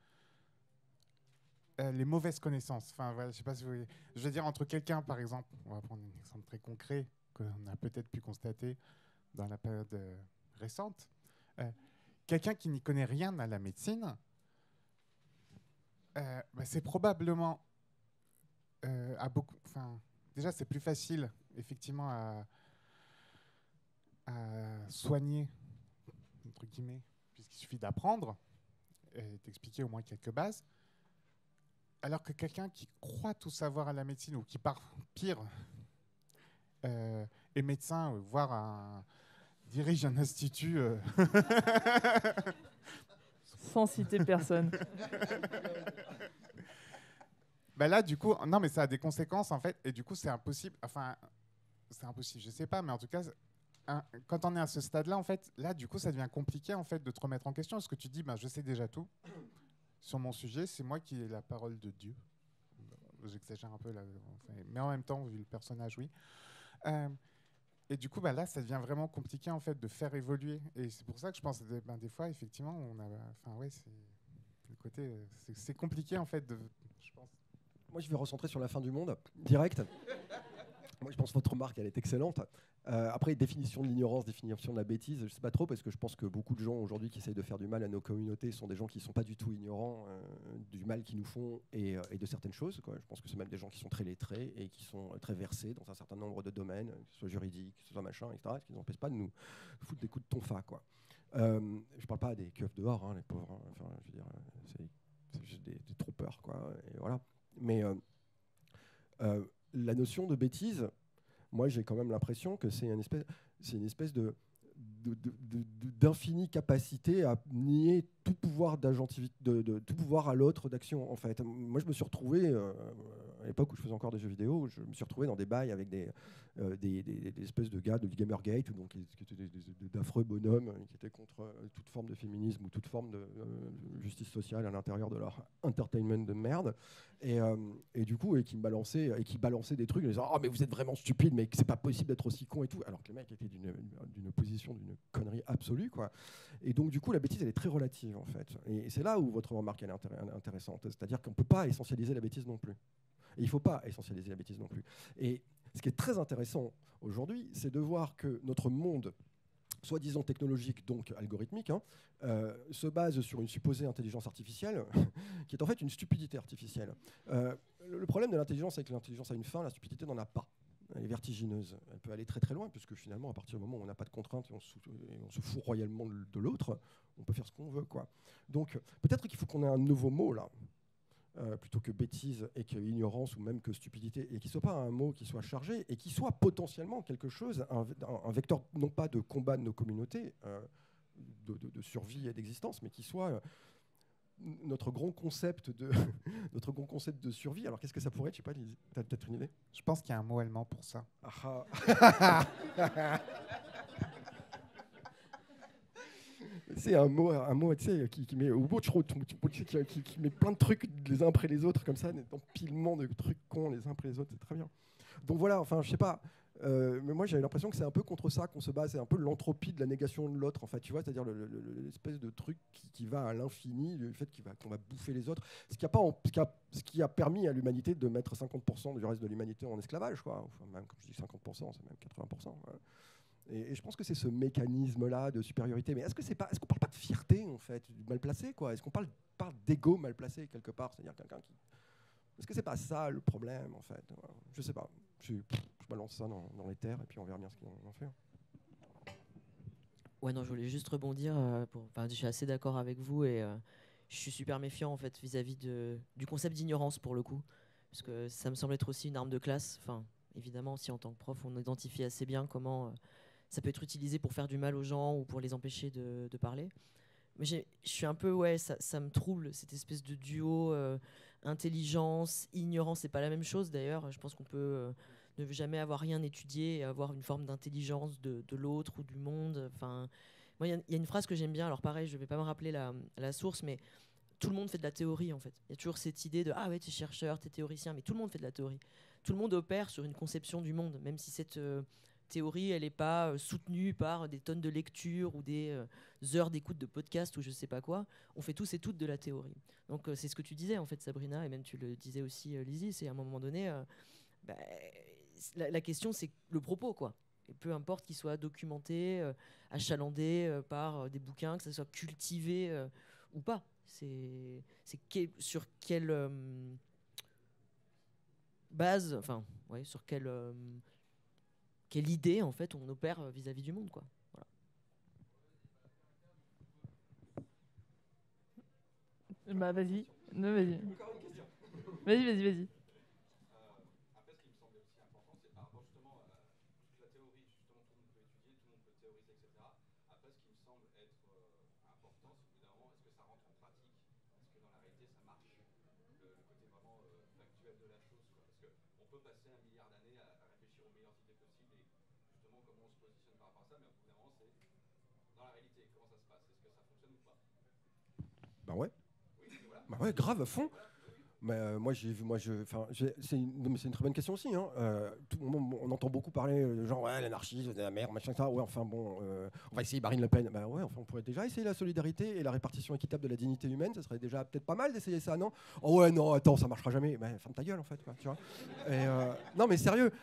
euh, les mauvaises connaissances. Enfin, voilà, je sais pas si vous voyez. Je veux dire, entre quelqu'un, par exemple, on va prendre un exemple très concret qu'on a peut-être pu constater dans la période euh, récente, quelqu'un qui n'y connaît rien à la médecine, euh, c'est probablement euh, à beaucoup. Enfin, déjà, c'est plus facile, effectivement, à, soigner, entre guillemets, puisqu'il suffit d'apprendre et d'expliquer au moins quelques bases. Alors que quelqu'un qui croit tout savoir à la médecine, ou qui, par pire, euh, est médecin, euh, voire dirige un institut. Sans citer personne. Bah là, du coup, non, mais ça a des conséquences en fait, et du coup, c'est impossible. Enfin, c'est impossible, je sais pas, mais en tout cas, quand on est à ce stade-là, en fait, là, du coup, ça devient compliqué en fait de te remettre en question. Parce que tu dis, bah, je sais déjà tout sur mon sujet, c'est moi qui ai la parole de Dieu. J'exagère un peu là, mais en même temps, vu le personnage, oui. Euh, et du coup, bah, là, ça devient vraiment compliqué en fait de faire évoluer. Et c'est pour ça que je pense, que, ben, des fois, effectivement, on a, enfin, ouais, c'est le côté, euh, c'est- compliqué en fait de. Moi, je vais recentrer sur la fin du monde, direct. Moi, je pense que votre remarque, elle est excellente. Euh, après, définition de l'ignorance, définition de la bêtise, je sais pas trop, parce que je pense que beaucoup de gens aujourd'hui qui essayent de faire du mal à nos communautés sont des gens qui sont pas du tout ignorants euh, du mal qu'ils nous font et, euh, de certaines choses. Je pense que c'est même des gens qui sont très lettrés et qui sont très versés dans un certain nombre de domaines, que ce soit juridique, que ce soit machin, etc., ce qui n'empêche pas de nous foutre des coups de tonfa. Quoi. Je parle pas des keufs dehors, hein, les pauvres. hein. Enfin, je veux dire, c'est, juste des, des troopers, quoi. Et voilà. Mais la notion de bêtise, moi j'ai quand même l'impression que c'est une espèce, c'est une espèce de, d'infinie capacité à nier tout pouvoir d'agentivité, de, de- tout pouvoir à l'autre d'action. En fait, moi je me suis retrouvé euh, à l'époque où je faisais encore des jeux vidéo, je me suis retrouvé dans des bails avec des, euh, espèces de gars de Gamergate, donc qui, qui étaient d'affreux bonhommes euh, qui étaient contre euh, toute forme de féminisme ou toute forme de justice sociale à l'intérieur de leur entertainment de merde. Et, du coup, et qui me balançait, et qui balançait des trucs en disant Oh, mais vous êtes vraiment stupide, mais c'est pas possible d'être aussi con et tout. Alors que les mecs étaient d'une, position, d'une connerie absolue, quoi. Et donc, du coup, la bêtise, elle est très relative, en fait. Et c'est là où votre remarque, elle est intér- intéressante. C'est-à-dire qu'on peut pas essentialiser la bêtise non plus. Il faut pas essentialiser la bêtise non plus. Et ce qui est très intéressant aujourd'hui, c'est de voir que notre monde soi-disant technologique, donc algorithmique, hein, euh, se base sur une supposée intelligence artificielle, qui est en fait une stupidité artificielle. Euh, le problème de l'intelligence, c'est que l'intelligence a une fin, la stupidité n'en a pas. elle est vertigineuse. Elle peut aller très très loin, puisque finalement, à partir du moment où on n'a pas de contraintes et on se, et on se fout royalement de l'autre, on peut faire ce qu'on veut. Quoi. Donc peut-être qu'il faut qu'on ait un nouveau mot là. Euh, plutôt que bêtise et que ignorance ou même que stupidité, et qui soit pas un mot qui soit chargé et qui soit potentiellement quelque chose, un, vecteur non pas de combat de nos communautés, euh, de, de- de survie et d'existence, mais qui soit euh, notre grand concept de notre grand concept de survie. Alors qu'est-ce que ça pourrait être? Je sais pas, Lizzie, t'as peut-être une idée? Je pense qu'il y a un mot allemand pour ça. Ah ah. C'est un mot, un mot qui, qui met au bout de qui, qui- met plein de trucs les uns après les autres, comme ça, des empilements de trucs cons les uns après les autres, c'est très bien. Donc voilà, enfin, je sais pas, euh, mais moi j'avais l'impression que c'est un peu contre ça qu'on se bat, c'est un peu l'entropie de la négation de l'autre, en fait, tu vois, c'est-à-dire le- le- le- l'espèce de truc qui, va à l'infini, le fait qu'on va bouffer les autres, ce qui a, pas ce qui a, ce qui a permis à l'humanité de mettre 50% du reste de l'humanité en esclavage, quoi. Enfin, même quand je dis 50%, c'est même 80%. ouais. Et, je pense que c'est ce mécanisme-là de supériorité. Mais est-ce que c'est pas, est-ce qu'on parle pas de fierté en fait, mal placé, quoi? Est-ce qu'on parle, parle d'ego mal placé quelque part, c'est-à-dire quelqu'un qui est-ce que c'est pas ça le problème en fait? Je sais pas. Je, balance ça dans, les terres et puis on verra bien ce qu'on en fait. Ouais, non, je voulais juste rebondir. euh, je suis assez d'accord avec vous et euh, je suis super méfiant en fait vis-à-vis du concept d'ignorance pour le coup. Parce que ça me semble être aussi une arme de classe. Enfin, évidemment, si en tant que prof, on identifie assez bien comment euh, ça peut être utilisé pour faire du mal aux gens ou pour les empêcher de, parler. Mais je suis un peu, ouais, ça, me trouble, cette espèce de duo euh, intelligence, ignorance. C'est pas la même chose d'ailleurs. Je pense qu'on peut euh, ne jamais avoir rien étudié et avoir une forme d'intelligence de, l'autre ou du monde. Enfin, moi, il y a- une phrase que j'aime bien. Alors pareil, je vais pas me rappeler la, source, mais tout le monde fait de la théorie en fait. Il y a toujours cette idée de ah ouais, tu es chercheur, tu es théoricien, mais tout le monde fait de la théorie. Tout le monde opère sur une conception du monde, même si cette euh, théorie, elle n'est pas euh, soutenue par des tonnes de lectures ou des euh, heures d'écoute de podcasts ou je sais pas quoi. On fait tous et toutes de la théorie. Donc euh, c'est ce que tu disais en fait, Sabrina, et même tu le disais aussi, Lizzie, c'est à un moment donné, bah, la, question c'est le propos quoi. Et peu importe qu'il soit documenté, achalandé par des bouquins, que ça soit cultivé ou pas. C'est sur quelle base, enfin, ouais, sur quelle, quelle idée en fait on opère euh, vis-à-vis du monde quoi. Voilà. Bah vas-y, vas-y. Vas-y, vas-y, vas-y. Après, ce qui me semblait aussi important, c'est par rapport justement à toute la théorie, justement, tout le monde peut étudier, tout le monde peut théoriser, etc. Après, ce qui me semble être important, c'est qu'au bout d'un moment, est-ce que ça rentre en pratique Est-ce que dans la réalité, ça marche le, le côté vraiment factuel de la chose, quoi. Parce qu'on peut passer un milliard d'années à, à réfléchir aux meilleures idées possibles et justement comment on se positionne par rapport à ça, mais au bout d'un moment, c'est dans la réalité, comment ça se passe Est-ce que ça fonctionne ou pas Bah ouais. Bah ouais, grave à fond. Mais euh, moi, j'ai vu, moi, je, enfin, c'est une, très bonne question aussi. Hein. Euh, tout on entend beaucoup parler, euh, genre ouais, de la merde, machin, ça. Ouais, enfin bon, euh, on va essayer Marine Le Pen. Bah ouais, enfin, on pourrait déjà essayer la solidarité et la répartition équitable de la dignité humaine. Ça serait déjà peut-être pas mal d'essayer ça, non? Oh ouais, non, attends, ça marchera jamais. Bah, ferme ta gueule en fait, quoi, tu vois. Et, euh, non, mais sérieux.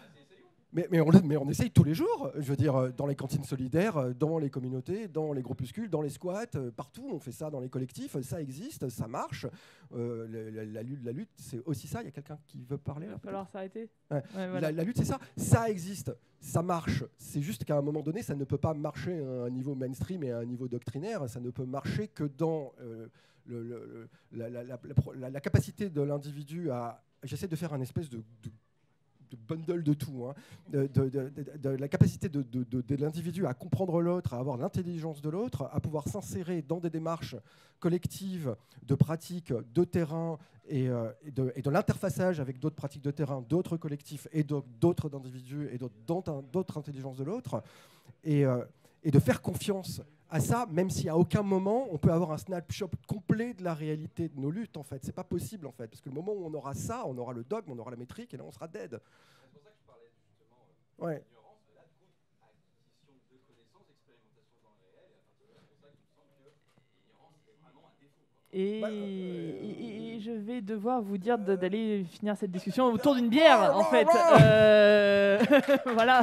Mais, mais, on, le- mais on essaye tous les jours, je veux dire, euh, dans les cantines solidaires, euh, dans les communautés, dans les groupuscules, dans les squats, euh, partout, on fait ça dans les collectifs, ça existe, ça marche. Euh, la, la lutte, la lutte, c'est aussi ça. Il y a quelqu'un qui veut parler Il va falloir s'arrêter. Ouais. Ouais, voilà. la, la lutte, c'est ça. Ça existe, ça marche. C'est juste qu'à un moment donné, ça ne peut pas marcher à un niveau mainstream et à un niveau doctrinaire. Ça ne peut marcher que dans euh, le- le- le- la, capacité de l'individu à. J'essaie de faire un espèce de, de- de bundle de tout, hein. de, la capacité de, l'individu à comprendre l'autre, à avoir l'intelligence de l'autre, à pouvoir s'insérer dans des démarches collectives de pratiques de terrain et, euh, de, l'interfaçage avec d'autres pratiques de terrain, d'autres collectifs et d'autres individus et d'autres intelligences de l'autre, et, euh, et de faire confiance à ça, même si à aucun moment on peut avoir un snapshot complet de la réalité de nos luttes. En fait, c'est pas possible en fait, parce que le moment où on aura ça, on aura le dogme, on aura la métrique, et là on sera dead. C'est pour ça que je parlais justement euh, Ouais. d'ignorance, mais là, coup, acquisition de connaissances, expérimentation dans le réel, et à partir de là, c'est pour ça qu'il me semble que l'ignorance est vraiment un défaut. quoi. Et, Bah, euh, et- je vais devoir vous dire de- d'aller finir cette discussion autour d'une bière, en fait. Euh, voilà.